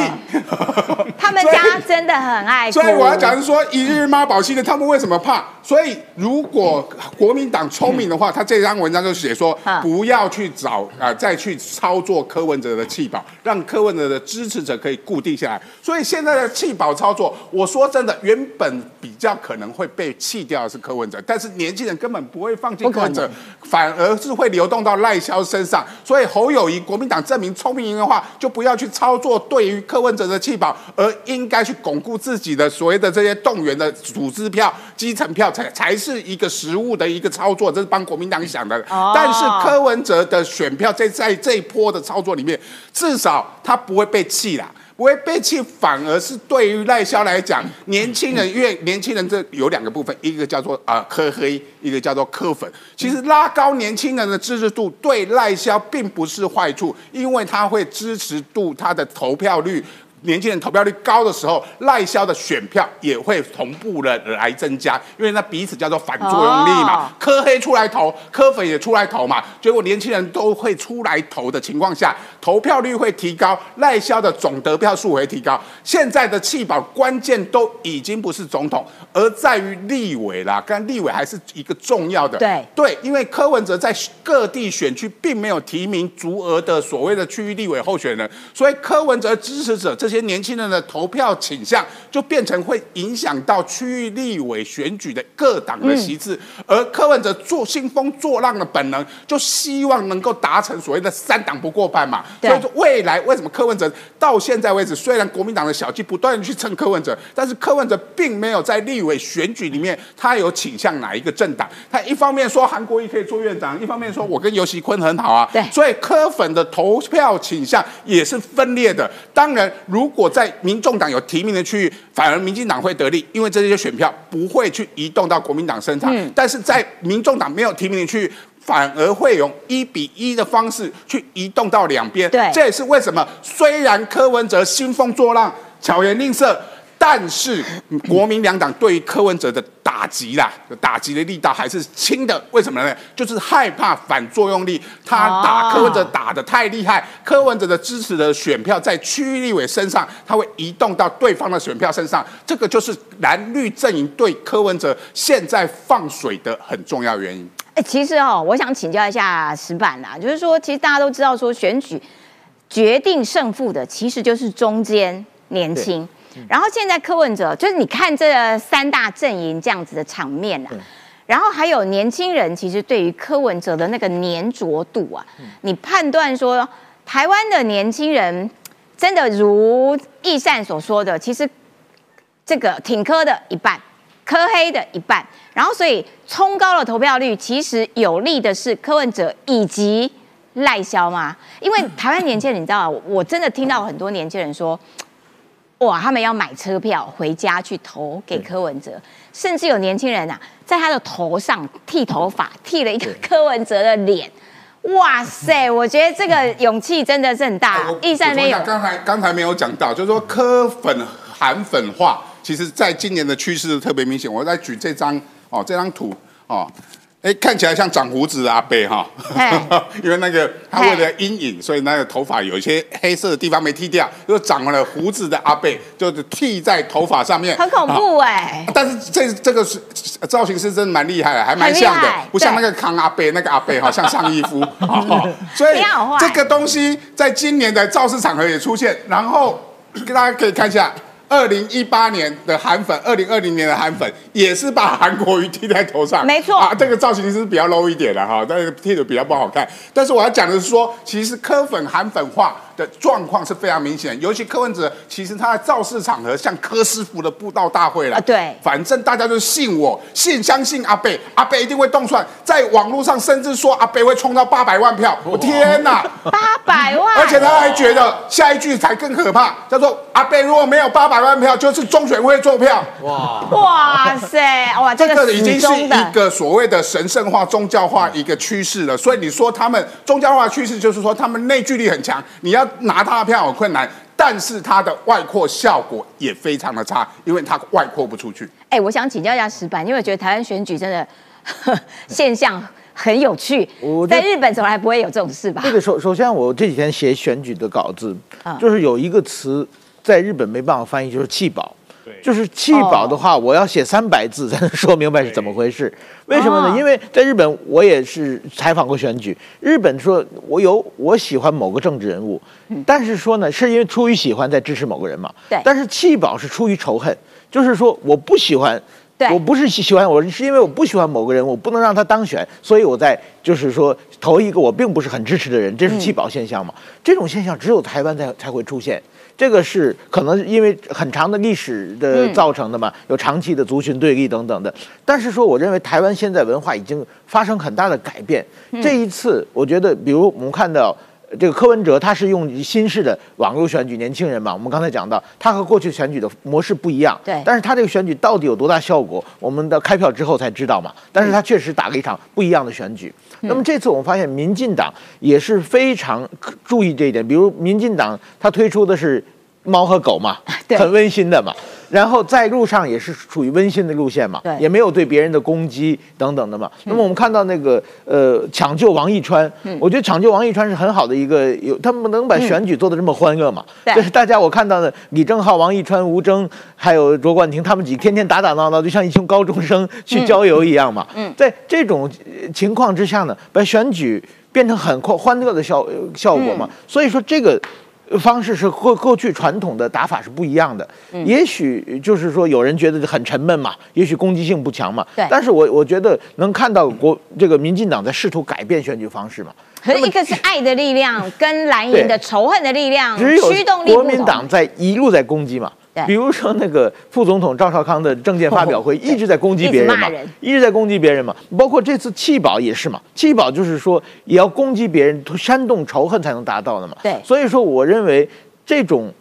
他们家真的很爱。所以我要讲是说，一日妈宝系列，他们为什么怕？所以如果国民党聪明的话，他这张文章就写说，不要去找啊，再去操作柯文哲的气保，让柯文哲的支持者可以固定下来。所以现在。弃保操作，我说真的，原本比较可能会被弃掉的是柯文哲，但是年轻人根本不会放弃柯文哲，反而是会流动到赖萧身上。所以侯友谊国民党证明聪明的话，就不要去操作对于柯文哲的弃保，而应该去巩固自己的所谓的这些动员的组织票、基层票，才才是一个实物的一个操作。这是帮国民党想的。但是柯文哲的选票在在这一波的操作里面，至少他不会被弃啦。不会被弃，反而是对于赖萧来讲，年轻人，因为年轻人这有两个部分，一个叫做啊科黑，一个叫做科粉。其实拉高年轻人的支持度，对赖萧并不是坏处，因为他会支持度他的投票率。年轻人投票率高的时候，赖萧的选票也会同步的来增加，因为那彼此叫做反作用力嘛。科黑出来投，科粉也出来投嘛，结果年轻人都会出来投的情况下，投票率会提高，赖萧的总得票数会提高。现在的弃保关键都已经不是总统，而在于立委啦，跟立委还是一个重要的。对对，因为柯文哲在各地选区并没有提名足额的所谓的区域立委候选人，所以柯文哲支持者这些。些年轻人的投票倾向就变成会影响到区域立委选举的各党的席次，而柯文哲做兴风作浪的本能，就希望能够达成所谓的三党不过半嘛。所以说未来为什么柯文哲到现在为止，虽然国民党的小鸡不断的去蹭柯文哲，但是柯文哲并没有在立委选举里面他有倾向哪一个政党。他一方面说韩国瑜可以做院长，一方面说我跟尤熙坤很好啊。对，所以柯粉的投票倾向也是分裂的。当然如如果在民众党有提名的区域，反而民进党会得利，因为这些选票不会去移动到国民党身上。但是在民众党没有提名的区域，反而会用一比一的方式去移动到两边。对，这也是为什么虽然柯文哲兴风作浪、巧言令色。但是国民两党对于柯文哲的打击啦，打击的力道还是轻的。为什么呢？就是害怕反作用力，他打柯文哲打的太厉害，柯文哲的支持的选票在区域立委身上，他会移动到对方的选票身上。这个就是蓝绿阵营对柯文哲现在放水的很重要原因。哎，其实哦，我想请教一下石板啦，就是说，其实大家都知道说选举。决定胜负的其实就是中间年轻。然后现在柯文哲就是你看这三大阵营这样子的场面啊，然后还有年轻人其实对于柯文哲的那个粘着度啊，你判断说台湾的年轻人真的如易善所说的，其实这个挺柯的一半，柯黑的一半，然后所以冲高了投票率，其实有利的是柯文哲以及赖萧吗？因为台湾年轻人你知道，我真的听到很多年轻人说。哇！他们要买车票回家去投给柯文哲，甚至有年轻人啊，在他的头上剃头发，剃了一个柯文哲的脸。哇塞！我觉得这个勇气真的是很大。易善没有，刚才刚才没有讲到，就是说柯粉韩粉化，其实在今年的趋势特别明显。我再举这张哦，这张图哦。哎，看起来像长胡子的阿贝哈，因为那个他为了阴影，所以那个头发有一些黑色的地方没剃掉，又长了胡子的阿贝，就是剃在头发上面，很恐怖哎。但是这这个是造型师真的蛮厉害的，还蛮像的，不像那个康阿贝那个阿贝哈，像上衣夫。所以这个东西在今年的造势场合也出现，然后大家可以看一下。二零一八年的韩粉，二零二零年的韩粉也是把韩国瑜剃在头上，没错啊，这个造型是比较 low 一点的哈，但是剃的比较不好看。但是我要讲的是说，其实科粉韩粉化。的状况是非常明显，尤其柯文哲，其实他的造势场合像柯师傅的布道大会了。对，反正大家就信我，信相信阿贝，阿贝一定会动算，在网络上甚至说阿贝会冲到八百万票。我天哪，八百万！而且他还觉得下一句才更可怕，叫做阿贝如果没有八百万票，就是中选会做票。哇哇塞哇，这个已经是一个所谓的神圣化、宗教化一个趋势了。所以你说他们宗教化趋势，就是说他们内聚力很强，你要。拿他的票很困难，但是他的外扩效果也非常的差，因为他外扩不出去。哎，我想请教一下石板，因为我觉得台湾选举真的 现象很有趣。在日本从来不会有这种事吧？这个首首先，我这几天写选举的稿子，就是有一个词在日本没办法翻译，就是弃保。就是弃保的话，我要写三百字才能说明白是怎么回事。为什么呢？因为在日本，我也是采访过选举。日本说，我有我喜欢某个政治人物，但是说呢，是因为出于喜欢在支持某个人嘛。对。但是弃保是出于仇恨，就是说我不喜欢，我不是喜喜欢我，是因为我不喜欢某个人，我不能让他当选，所以我在就是说投一个我并不是很支持的人，这是弃保现象嘛？这种现象只有台湾才才会出现。这个是可能因为很长的历史的造成的嘛，有长期的族群对立等等的。但是说，我认为台湾现在文化已经发生很大的改变。这一次，我觉得，比如我们看到。这个柯文哲他是用新式的网络选举，年轻人嘛，我们刚才讲到，他和过去选举的模式不一样。对。但是他这个选举到底有多大效果，我们的开票之后才知道嘛。但是他确实打了一场不一样的选举。那么这次我们发现，民进党也是非常注意这一点，比如民进党他推出的是猫和狗嘛，很温馨的嘛。然后在路上也是处于温馨的路线嘛，对，也没有对别人的攻击等等的嘛。那么我们看到那个呃抢救王一川，我觉得抢救王一川是很好的一个，有他们能把选举做得这么欢乐嘛？对，大家我看到的李正浩、王一川、吴征还有卓冠廷，他们几天天打打闹闹，就像一群高中生去郊游一样嘛。嗯，在这种情况之下呢，把选举变成很欢欢乐的效效果嘛。所以说这个。方式是过过去传统的打法是不一样的，也许就是说有人觉得很沉闷嘛，也许攻击性不强嘛。对。但是我我觉得能看到国这个民进党在试图改变选举方式嘛。可是一个是爱的力量，跟蓝营的仇恨的力量，驱动力国民党在一路在攻击嘛。比如说那个副总统赵少康的政见发表会，一直在攻击别人嘛，一直在攻击别人嘛。包括这次弃保也是嘛，弃保就是说也要攻击别人，煽动仇恨才能达到的嘛。对，所以说我认为这种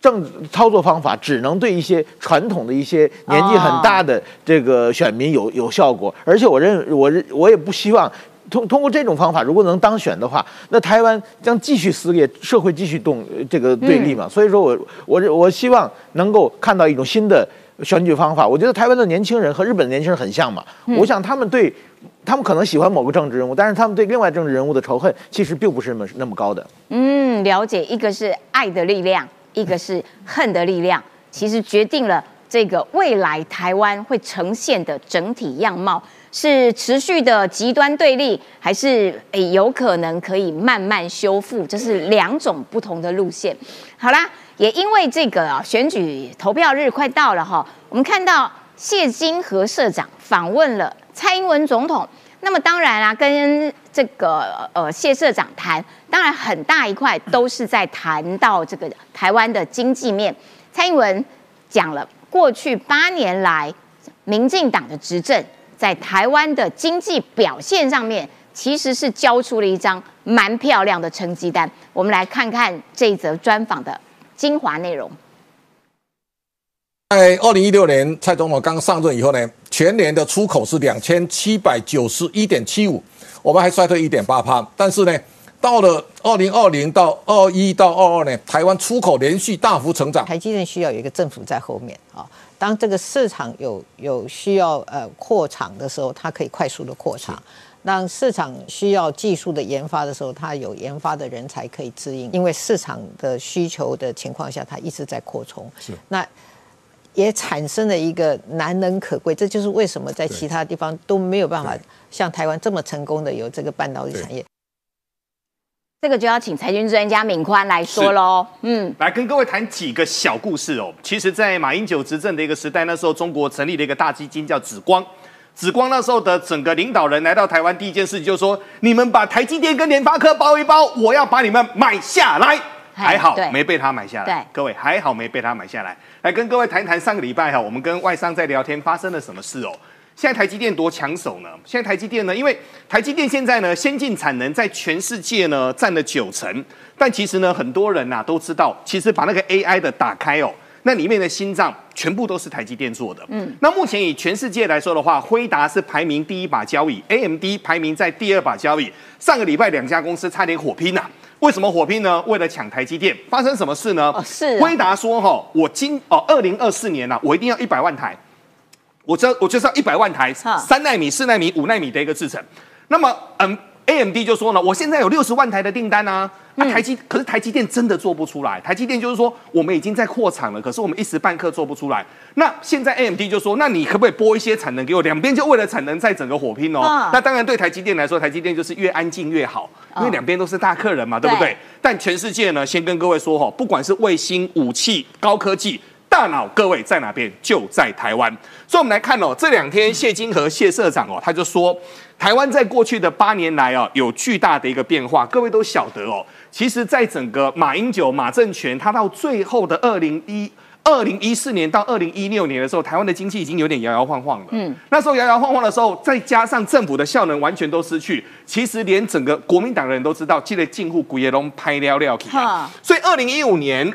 政操作方法只能对一些传统的一些年纪很大的这个选民有有效果，而且我认我认我也不希望。通通过这种方法，如果能当选的话，那台湾将继续撕裂，社会继续动这个对立嘛。所以说我我我希望能够看到一种新的选举方法。我觉得台湾的年轻人和日本的年轻人很像嘛。我想他们对，他们可能喜欢某个政治人物，但是他们对另外政治人物的仇恨其实并不是那么那么高的。嗯，了解，一个是爱的力量，一个是恨的力量，其实决定了这个未来台湾会呈现的整体样貌。是持续的极端对立，还是诶有可能可以慢慢修复？这是两种不同的路线。好啦，也因为这个啊，选举投票日快到了哈，我们看到谢金河社长访问了蔡英文总统。那么当然啊，跟这个呃谢社长谈，当然很大一块都是在谈到这个台湾的经济面。蔡英文讲了，过去八年来，民进党的执政在台湾的经济表现上面，其实是交出了一张蛮漂亮的成绩单。我们来看看这一则专访的精华内容。在二零一六年蔡总统刚上任以后呢，全年的出口是两千七百九十一点七五，我们还衰退一点八趴。但是呢，到了二零二零到二一到二二呢，台湾出口连续大幅成长。台积电需要有一个政府在后面啊，当这个市场有有需要呃扩厂的时候，它可以快速的扩厂；当市场需要技术的研发的时候，它有研发的人才可以指引。因为市场的需求的情况下，它一直在扩充。是那。也产生了一个难能可贵，这就是为什么在其他地方都没有办法像台湾这么成功的有这个半导体产业。这个就要请财经专家敏宽来说喽。嗯，来跟各位谈几个小故事哦。其实，在马英九执政的一个时代，那时候中国成立了一个大基金叫紫光。紫光那时候的整个领导人来到台湾，第一件事情就是说：你们把台积电跟联发科包一包，我要把你们买下来。还好没被他买下来。各位还好没被他买下来。来跟各位谈一谈上个礼拜哈，我们跟外商在聊天，发生了什么事哦？现在台积电多抢手呢？现在台积电呢，因为台积电现在呢，先进产能在全世界呢占了九成，但其实呢，很多人呐都知道，其实把那个 AI 的打开哦，那里面的心脏全部都是台积电做的。嗯，那目前以全世界来说的话，辉达是排名第一把交椅，AMD 排名在第二把交椅。上个礼拜两家公司差点火拼呐。为什么火拼呢？为了抢台积电，发生什么事呢？是辉达说哈，我今哦二零二四年呐，我一定要一百万台，我这我就是要一百万台，三纳米、四纳米、五纳米的一个制程。那么嗯，A M D 就说呢，我现在有六十万台的订单啊。那台积可是台积电真的做不出来，台积电就是说我们已经在扩产了，可是我们一时半刻做不出来。那现在 A M D 就说，那你可不可以拨一些产能给我？两边就为了产能在整个火拼哦。那当然对台积电来说，台积电就是越安静越好，因为两边都是大客人嘛，对不对？但全世界呢，先跟各位说哈，不管是卫星、武器、高科技。大脑各位在哪边？就在台湾。所以，我们来看哦，这两天谢金河谢社长哦，他就说，台湾在过去的八年来哦，有巨大的一个变化。各位都晓得哦，其实，在整个马英九马政权，他到最后的二零一二零一四年到二零一六年的时候，台湾的经济已经有点摇摇晃晃了。嗯，那时候摇摇晃晃的时候，再加上政府的效能完全都失去，其实连整个国民党的人都知道，记得近乎古叶龙拍撩撩起。所以，二零一五年。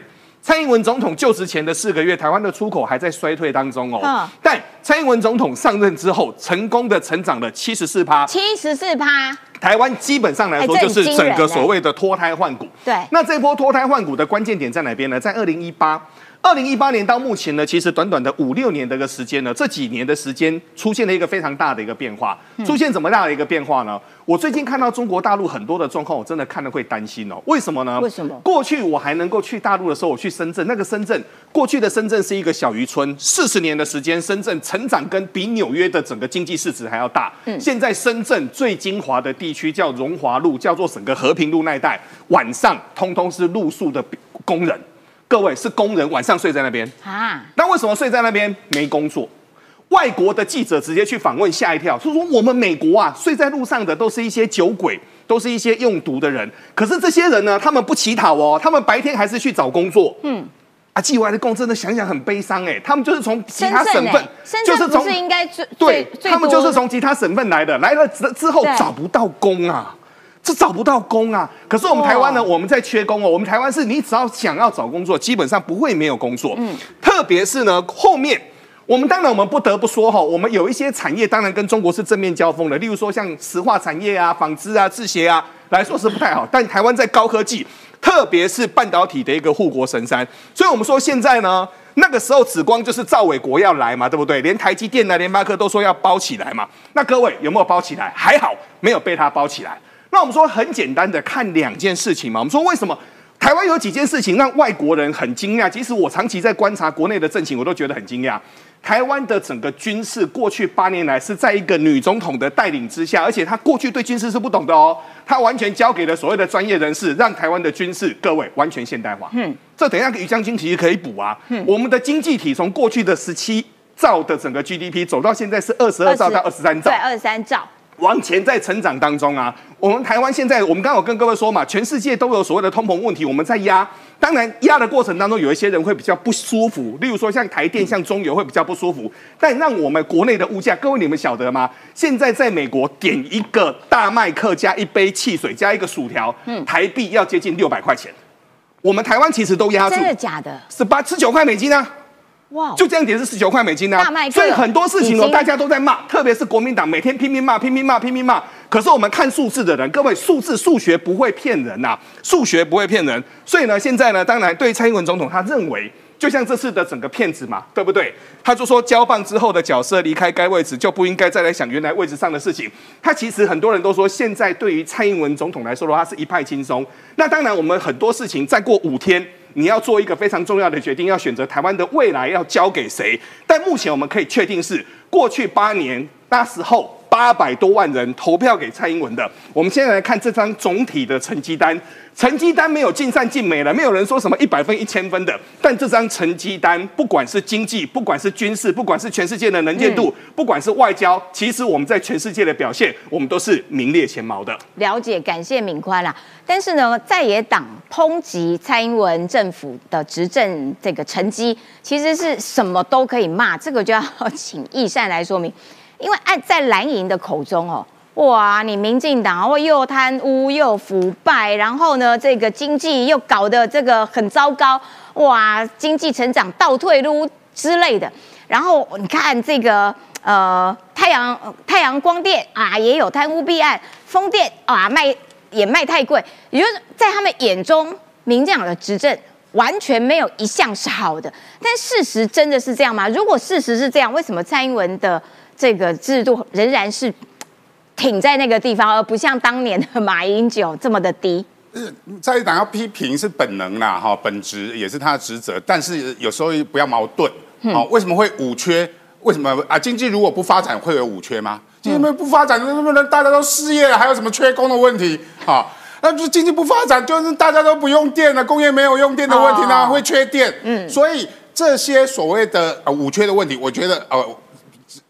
蔡英文总统就职前的四个月，台湾的出口还在衰退当中哦。但蔡英文总统上任之后，成功的成长了七十四趴。七十四趴，台湾基本上来说就是整个所谓的脱胎换骨。对，那这波脱胎换骨的关键点在哪边呢？在二零一八。二零一八年到目前呢，其实短短的五六年的一个时间呢，这几年的时间出现了一个非常大的一个变化。出现怎么大的一个变化呢？我最近看到中国大陆很多的状况，我真的看了会担心哦。为什么呢？为什么？过去我还能够去大陆的时候，我去深圳，那个深圳过去的深圳是一个小渔村，四十年的时间，深圳成长跟比纽约的整个经济市值还要大。嗯。现在深圳最精华的地区叫荣华路，叫做整个和平路那一带，晚上通通是露宿的工人。各位是工人，晚上睡在那边啊？那为什么睡在那边没工作？外国的记者直接去访问，吓一跳，说说我们美国啊，睡在路上的都是一些酒鬼，都是一些用毒的人。可是这些人呢，他们不乞讨哦，他们白天还是去找工作。嗯，啊，寄外的工真的想想很悲伤哎，他们就是从其他省份，就是从应该最对，他们就是从其他省份来的，来了之之后找不到工啊。是找不到工啊！可是我们台湾呢，我们在缺工哦。我们台湾是你只要想要找工作，基本上不会没有工作。嗯，特别是呢，后面我们当然我们不得不说哈，我们有一些产业当然跟中国是正面交锋的，例如说像石化产业啊、纺织啊、制鞋啊来说是不太好。但台湾在高科技，特别是半导体的一个护国神山。所以我们说现在呢，那个时候紫光就是赵伟国要来嘛，对不对？连台积电啊、联发科都说要包起来嘛。那各位有没有包起来？还好没有被他包起来。那我们说很简单的看两件事情嘛。我们说为什么台湾有几件事情让外国人很惊讶，即使我长期在观察国内的政情，我都觉得很惊讶。台湾的整个军事过去八年来是在一个女总统的带领之下，而且她过去对军事是不懂的哦，她完全交给了所谓的专业人士，让台湾的军事各位完全现代化。嗯，这等一下于将军其实可以补啊。嗯，我们的经济体从过去的十七兆的整个 GDP 走到现在是二十二兆到二十三兆，对，二十三兆。往前在成长当中啊，我们台湾现在，我们刚刚有跟各位说嘛，全世界都有所谓的通膨问题，我们在压。当然压的过程当中，有一些人会比较不舒服，例如说像台电、像中油会比较不舒服。但让我们国内的物价，各位你们晓得吗？现在在美国点一个大麦克加一杯汽水加一个薯条，嗯，台币要接近六百块钱。我们台湾其实都压住，真的假的？十八十九块美金呢？哇，就这样点是十九块美金呢，所以很多事情哦，大家都在骂，特别是国民党每天拼命骂、拼命骂、拼命骂。可是我们看数字的人，各位数字数学不会骗人呐，数学不会骗人。所以呢，现在呢，当然对蔡英文总统，他认为就像这次的整个骗子嘛，对不对？他就说交棒之后的角色离开该位置，就不应该再来想原来位置上的事情。他其实很多人都说，现在对于蔡英文总统来说的话，是一派轻松。那当然，我们很多事情再过五天。你要做一个非常重要的决定，要选择台湾的未来要交给谁？但目前我们可以确定是，过去八年那时候八百多万人投票给蔡英文的。我们现在来看这张总体的成绩单。成绩单没有尽善尽美了，没有人说什么一百分、一千分的。但这张成绩单，不管是经济，不管是军事，不管是全世界的能见度，不管是外交，其实我们在全世界的表现，我们都是名列前茅的。了解，感谢敏宽啦。但是呢，在野党抨击蔡英文政府的执政这个成绩，其实是什么都可以骂，这个就要请易善来说明。因为按在蓝营的口中哦。哇，你民进党哦，又贪污又腐败，然后呢，这个经济又搞得这个很糟糕，哇，经济成长倒退路之类的。然后你看这个呃，太阳太阳光电啊，也有贪污弊案，风电啊卖也卖太贵，也就是在他们眼中，民进党的执政完全没有一项是好的。但事实真的是这样吗？如果事实是这样，为什么蔡英文的这个制度仍然是？挺在那个地方，而不像当年的马英九这么的低。在党要批评是本能啦，哈，本职也是他的职责，但是有时候不要矛盾。好，为什么会五缺？为什么啊？经济如果不发展会有五缺吗？经济不发展，能不能大家都失业了？还有什么缺工的问题？好，那就经济不发展，就是大家都不用电了，工业没有用电的问题呢？会缺电。嗯，所以这些所谓的呃五缺的问题，我觉得呃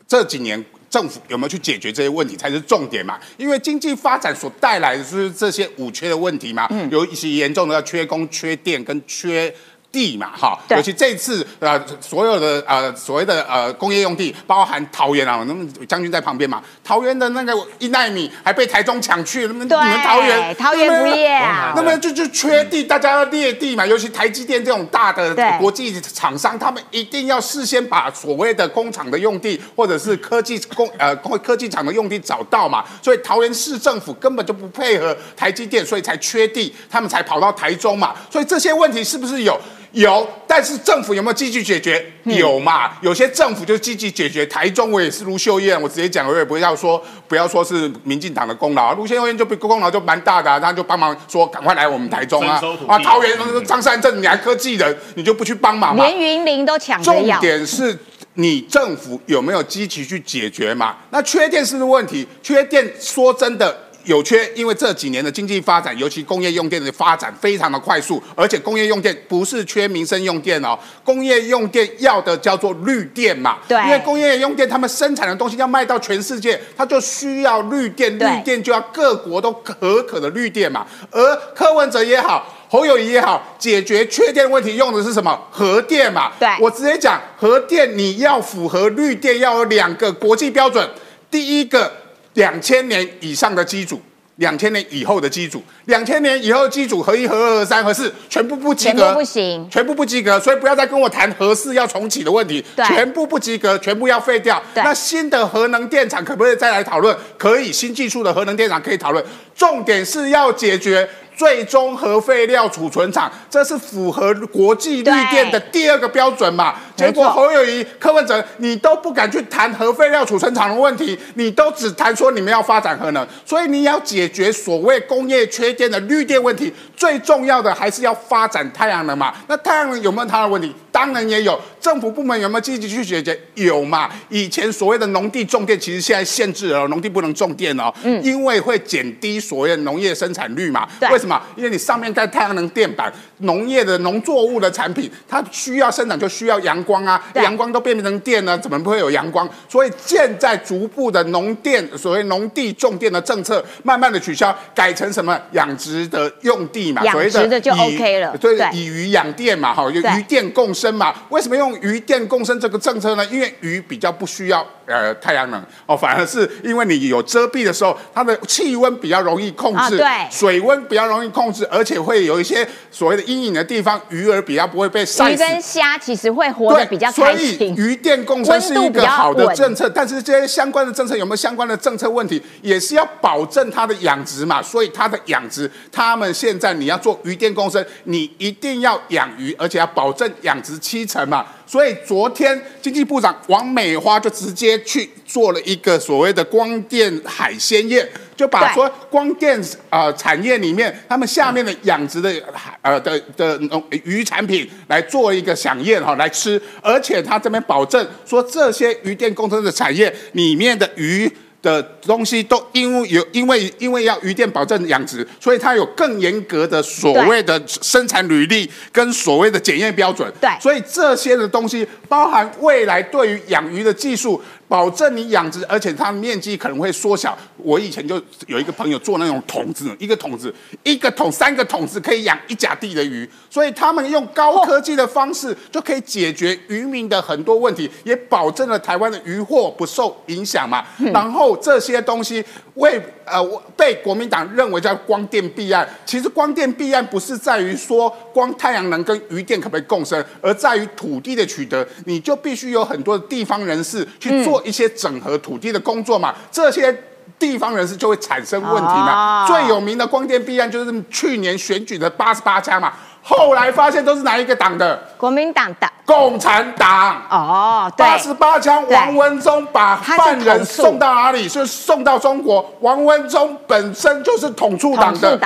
这几年。政府有没有去解决这些问题才是重点嘛？因为经济发展所带来的就是这些五缺的问题嘛，有一些严重的要缺工、缺电跟缺。地嘛，哈，尤其这次呃，所有的呃所谓的呃工业用地，包含桃园啊，那么将军在旁边嘛，桃园的那个一纳米还被台中抢去，那么你们桃园桃园不业啊，那么就就缺地，大家要裂地嘛，尤其台积电这种大的国际厂商，他们一定要事先把所谓的工厂的用地或者是科技工呃工科技厂的用地找到嘛，所以桃园市政府根本就不配合台积电，所以才缺地，他们才跑到台中嘛，所以这些问题是不是有？有，但是政府有没有积极解决？有嘛？有些政府就积极解决。台中我也是卢秀燕，我直接讲，我也不要说，不要说是民进党的功劳。卢秀燕就功劳就蛮大的，他就帮忙说，赶快来我们台中啊！啊，桃园张善政，你还科技人，你就不去帮忙吗？连云林都抢重点是你政府有没有积极去解决嘛？那缺电是问题，缺电说真的。有缺，因为这几年的经济发展，尤其工业用电的发展非常的快速，而且工业用电不是缺民生用电哦，工业用电要的叫做绿电嘛。对。因为工业用电，他们生产的东西要卖到全世界，它就需要绿电，绿电就要各国都可可的绿电嘛。而柯文哲也好，侯友谊也好，解决缺电问题用的是什么？核电嘛。对。我直接讲，核电你要符合绿电，要有两个国际标准，第一个。两千年以上的机组，两千年以后的机组，两千年以后的机组，合一、合二、合三、合四，全部不及格，全部不行，全部不及格，所以不要再跟我谈合四要重启的问题，全部不及格，全部要废掉。那新的核能电厂可不可以再来讨论？可以，新技术的核能电厂可以讨论。重点是要解决最终核废料储存厂，这是符合国际绿电的第二个标准嘛？结果侯友谊、柯文哲，你都不敢去谈核废料储存厂的问题，你都只谈说你们要发展核能，所以你要解决所谓工业缺电的绿电问题，最重要的还是要发展太阳能嘛？那太阳能有没有它的问题？当然也有，政府部门有没有积极去解决？有嘛？以前所谓的农地种电，其实现在限制了，农地不能种电哦，嗯，因为会减低所谓农业生产率嘛。为什么？因为你上面盖太阳能电板，农业的农作物的产品，它需要生长就需要阳光啊，阳光都变成电了，怎么不会有阳光？所以现在逐步的农电，所谓农地种电的政策，慢慢的取消，改成什么养殖的用地嘛，养殖的就 OK 了，对，以鱼养电嘛，哈，有鱼电共生。嘛？为什么用鱼电共生这个政策呢？因为鱼比较不需要呃太阳能哦，反而是因为你有遮蔽的时候，它的气温比较容易控制，对，水温比较容易控制，而且会有一些所谓的阴影的地方，鱼儿比较不会被晒死。鱼跟虾其实会活得比较开心。所以鱼电共生是一个好的政策，但是这些相关的政策有没有相关的政策问题，也是要保证它的养殖嘛。所以它的养殖，他们现在你要做鱼电共生，你一定要养鱼，而且要保证养殖。七成嘛，所以昨天经济部长王美花就直接去做了一个所谓的光电海鲜宴，就把说光电呃产业里面他们下面的养殖的海呃的的农鱼产品来做一个飨宴哈来吃，而且他这边保证说这些鱼电工程的产业里面的鱼。的东西都因为有因为因为要鱼电保证养殖，所以它有更严格的所谓的生产履历跟所谓的检验标准。对，所以这些的东西包含未来对于养鱼的技术。保证你养殖，而且它面积可能会缩小。我以前就有一个朋友做那种桶子，一个桶子，一个桶，三个桶子可以养一甲地的鱼。所以他们用高科技的方式就可以解决渔民的很多问题，也保证了台湾的渔获不受影响嘛。然后这些东西为呃被国民党认为叫光电避案，其实光电避案不是在于说光太阳能跟余电可不可以共生，而在于土地的取得，你就必须有很多的地方人士去做。做一些整合土地的工作嘛，这些地方人士就会产生问题嘛。最有名的光电弊案就是去年选举的八十八家嘛，后来发现都是哪一个党的？国民党的。共产党。哦，八十八枪，王文忠把犯人送到哪里？是送到中国。王文忠本身就是统促党的。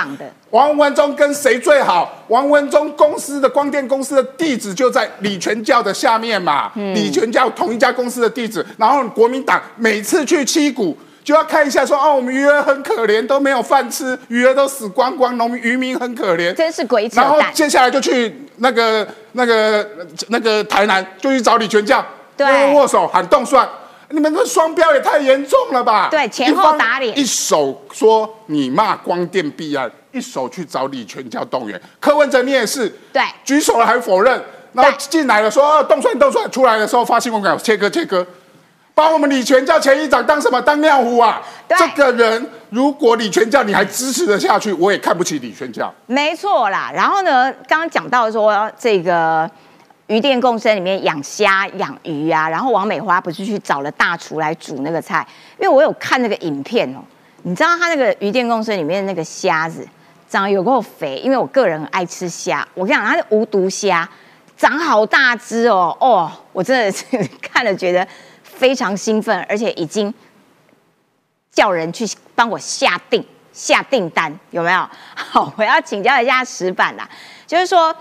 王文忠跟谁最好？王文忠公司的光电公司的地址就在李全教的下面嘛，嗯李全教同一家公司的地址。然后国民党每次去七股就要看一下，说哦，我们鱼儿很可怜，都没有饭吃，鱼儿都死光光，农民渔民很可怜，真是鬼扯然后接下来就去那个那个那个台南，就去找李全教，对，握手喊动算。你们这双标也太严重了吧？对，前后打脸。一手说你骂光电弊案，一手去找李全教动员。柯文哲你也是，对，举手了还否认，然后进来了说动算动算，出来的时候发新闻稿切割切割，把我们李全教前一长当什么当尿壶啊？这个人如果李全教你还支持得下去，我也看不起李全教。没错啦，然后呢，刚刚讲到说这个。鱼电共生里面养虾养鱼啊，然后王美花不是去找了大厨来煮那个菜，因为我有看那个影片哦，你知道他那个鱼电共生里面那个虾子长得有够肥，因为我个人爱吃虾，我跟你讲，它是无毒虾，长好大只哦，哦，我真的是 看了觉得非常兴奋，而且已经叫人去帮我下订下订单，有没有？好，我要请教一下石板啦，就是说。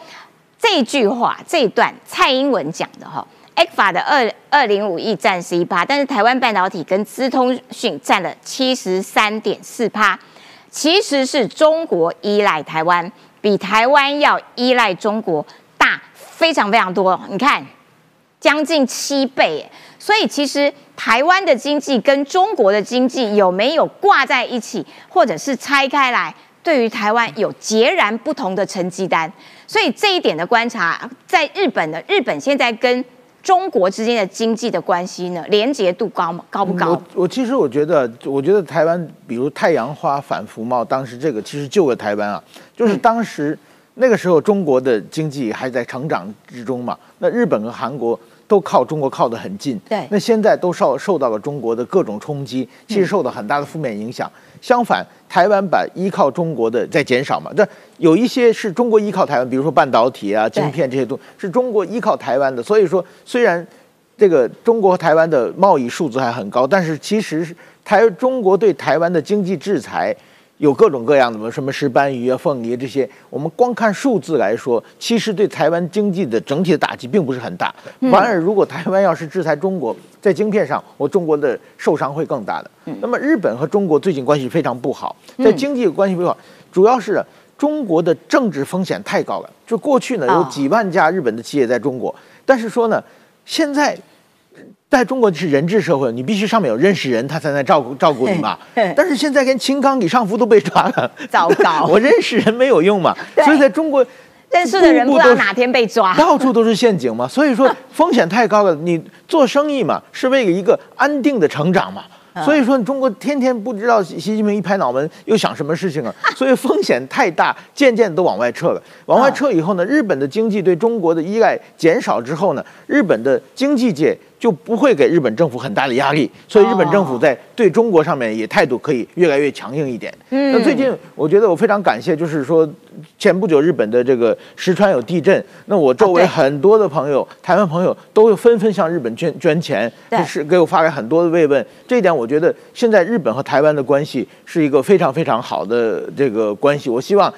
这句话这一段蔡英文讲的哈，X 法的二二零五亿占十一趴，但是台湾半导体跟资通讯占了七十三点四趴，其实是中国依赖台湾，比台湾要依赖中国大非常非常多。你看，将近七倍，所以其实台湾的经济跟中国的经济有没有挂在一起，或者是拆开来？对于台湾有截然不同的成绩单，所以这一点的观察，在日本的日本现在跟中国之间的经济的关系呢，连结度高吗？高不高？我我其实我觉得，我觉得台湾，比如太阳花反服贸，当时这个其实救了台湾啊，就是当时那个时候中国的经济还在成长之中嘛，那日本和韩国都靠中国靠得很近，对那现在都受受到了中国的各种冲击，其实受到很大的负面影响。相反，台湾版依靠中国的在减少嘛，但有一些是中国依靠台湾，比如说半导体啊、晶片这些东西是中国依靠台湾的。所以说，虽然这个中国和台湾的贸易数字还很高，但是其实是台中国对台湾的经济制裁。有各种各样的嘛，什么石斑鱼啊、凤梨这些，我们光看数字来说，其实对台湾经济的整体的打击并不是很大。反而，如果台湾要是制裁中国，在晶片上，我中国的受伤会更大的。那么，日本和中国最近关系非常不好，在经济关系不好，主要是中国的政治风险太高了。就过去呢，有几万家日本的企业在中国，但是说呢，现在。在中国是人治社会，你必须上面有认识人，他才能照顾照顾你嘛。但是现在连秦刚、李尚福都被抓了，糟糕！我认识人没有用嘛，所以在中国认识的人不知道哪天被抓，到处都是陷阱嘛。所以说风险太高了，你做生意嘛是为了一个安定的成长嘛。所以说中国天天不知道习近平一拍脑门又想什么事情了，所以风险太大，渐渐都往外撤了。往外撤以后呢，日本的经济对中国的依赖减少之后呢，日本的经济界。就不会给日本政府很大的压力，所以日本政府在对中国上面也态度可以越来越强硬一点。那最近我觉得我非常感谢，就是说前不久日本的这个石川有地震，那我周围很多的朋友，台湾朋友都纷纷向日本捐捐钱，就是给我发来很多的慰问。这一点我觉得现在日本和台湾的关系是一个非常非常好的这个关系。我希望。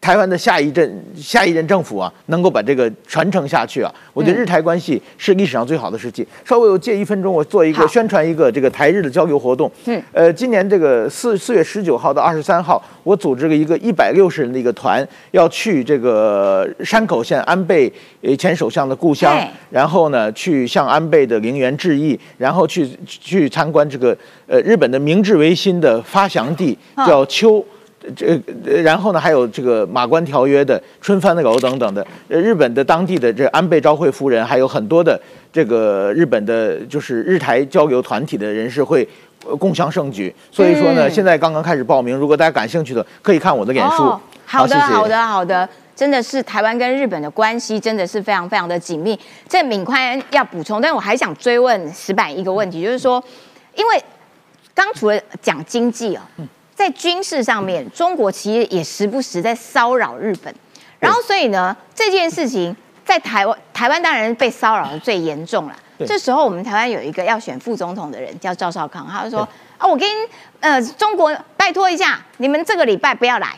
台湾的下一任下一任政府啊，能够把这个传承下去啊！我觉得日台关系是历史上最好的时期。稍微我借一分钟，我做一个宣传一个这个台日的交流活动。嗯，呃，今年这个四四月十九号到二十三号，我组织了一个一百六十人的一个团，要去这个山口县安倍前首相的故乡，然后呢，去向安倍的陵园致意，然后去去参观这个呃日本的明治维新的发祥地，叫秋。这然后呢，还有这个马关条约的春帆的楼等等的，日本的当地的这安倍昭惠夫人，还有很多的这个日本的，就是日台交流团体的人士会共享盛举。所以说呢，现在刚刚开始报名，如果大家感兴趣的，可以看我的脸书。好的，好的，好的，真的是台湾跟日本的关系真的是非常非常的紧密。这敏宽要补充，但我还想追问石板一个问题，就是说，因为刚除了讲经济哦。在军事上面，中国其实也时不时在骚扰日本，然后所以呢，这件事情在台湾，台湾当然被骚扰的最严重了。这时候我们台湾有一个要选副总统的人叫赵少康，他就说啊，我跟呃中国拜托一下，你们这个礼拜不要来，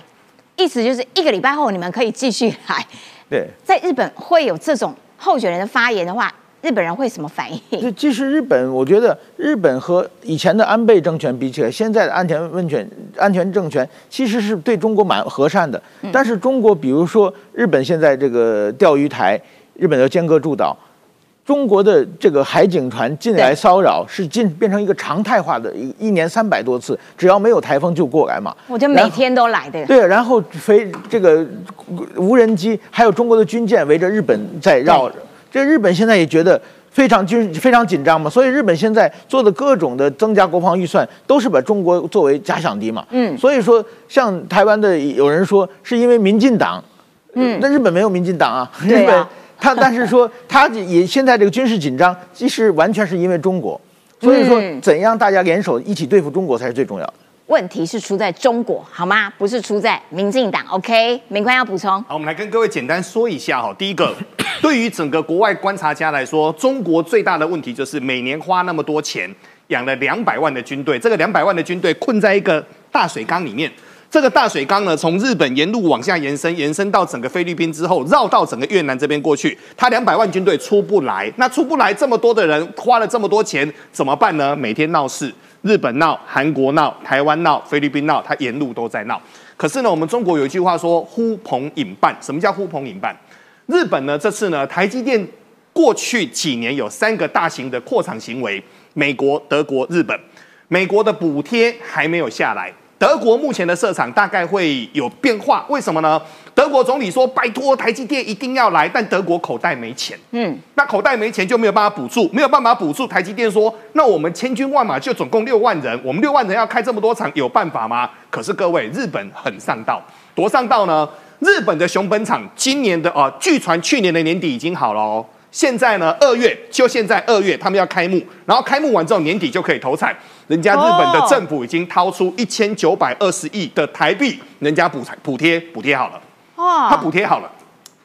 意思就是一个礼拜后你们可以继续来。对，在日本会有这种候选人的发言的话。日本人会什么反应？其实日本，我觉得日本和以前的安倍政权比起来，现在的安田温泉安全政权其实是对中国蛮和善的。但是中国，比如说日本现在这个钓鱼台，日本要尖阁诸岛，中国的这个海警船进来骚扰，是进变成一个常态化的，一一年三百多次，只要没有台风就过来嘛。我就每天都来的。对，然后飞这个无人机，还有中国的军舰围着日本在绕。这日本现在也觉得非常军非常紧张嘛，所以日本现在做的各种的增加国防预算，都是把中国作为假想敌嘛。嗯，所以说像台湾的有人说是因为民进党，嗯，那日本没有民进党啊。日本他但是说他也现在这个军事紧张，其实完全是因为中国，所以说怎样大家联手一起对付中国才是最重要的。问题是出在中国，好吗？不是出在民进党。OK，明官要补充。好，我们来跟各位简单说一下哈。第一个，对于整个国外观察家来说，中国最大的问题就是每年花那么多钱养了两百万的军队，这个两百万的军队困在一个大水缸里面。这个大水缸呢，从日本沿路往下延伸，延伸到整个菲律宾之后，绕到整个越南这边过去。他两百万军队出不来，那出不来，这么多的人花了这么多钱，怎么办呢？每天闹事。日本闹，韩国闹，台湾闹，菲律宾闹，他沿路都在闹。可是呢，我们中国有一句话说“呼朋引伴”。什么叫呼朋引伴？日本呢，这次呢，台积电过去几年有三个大型的扩厂行为，美国、德国、日本。美国的补贴还没有下来。德国目前的设厂大概会有变化，为什么呢？德国总理说：“拜托，台积电一定要来。”但德国口袋没钱，嗯，那口袋没钱就没有办法补助，没有办法补助。台积电说：“那我们千军万马就总共六万人，我们六万人要开这么多厂，有办法吗？”可是各位，日本很上道，多上道呢？日本的熊本厂今年的啊，据传去年的年底已经好了哦，现在呢，二月就现在二月，他们要开幕，然后开幕完之后年底就可以投产。人家日本的政府已经掏出一千九百二十亿的台币，人家补补贴补贴好了，哦，他补贴好了。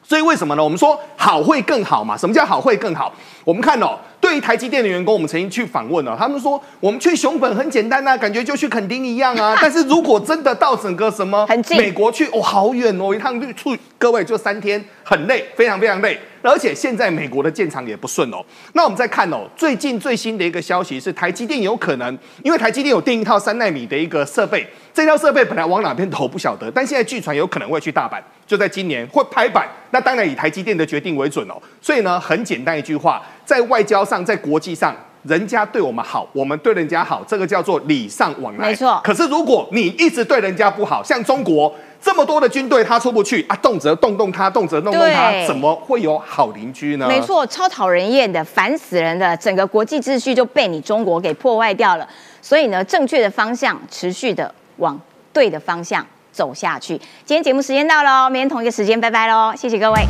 所以为什么呢？我们说好会更好嘛？什么叫好会更好？我们看哦，对于台积电的员工，我们曾经去访问了，他们说我们去熊本很简单呐，感觉就去垦丁一样啊。但是如果真的到整个什么美国去，哦，好远哦，一趟去各位就三天，很累，非常非常累。而且现在美国的建厂也不顺哦。那我们再看哦，最近最新的一个消息是，台积电有可能，因为台积电有订一套三纳米的一个设备，这套设备本来往哪边投不晓得，但现在据传有可能会去大阪，就在今年会拍板。那当然以台积电的决定为准哦。所以呢，很简单一句话，在外交上，在国际上，人家对我们好，我们对人家好，这个叫做礼尚往来。没错。可是如果你一直对人家不好，像中国。这么多的军队，他出不去啊，动辄动动他，动辄动动他，怎么会有好邻居呢？没错，超讨人厌的，烦死人的，整个国际秩序就被你中国给破坏掉了。所以呢，正确的方向，持续的往对的方向走下去。今天节目时间到喽，明天同一个时间，拜拜喽，谢谢各位。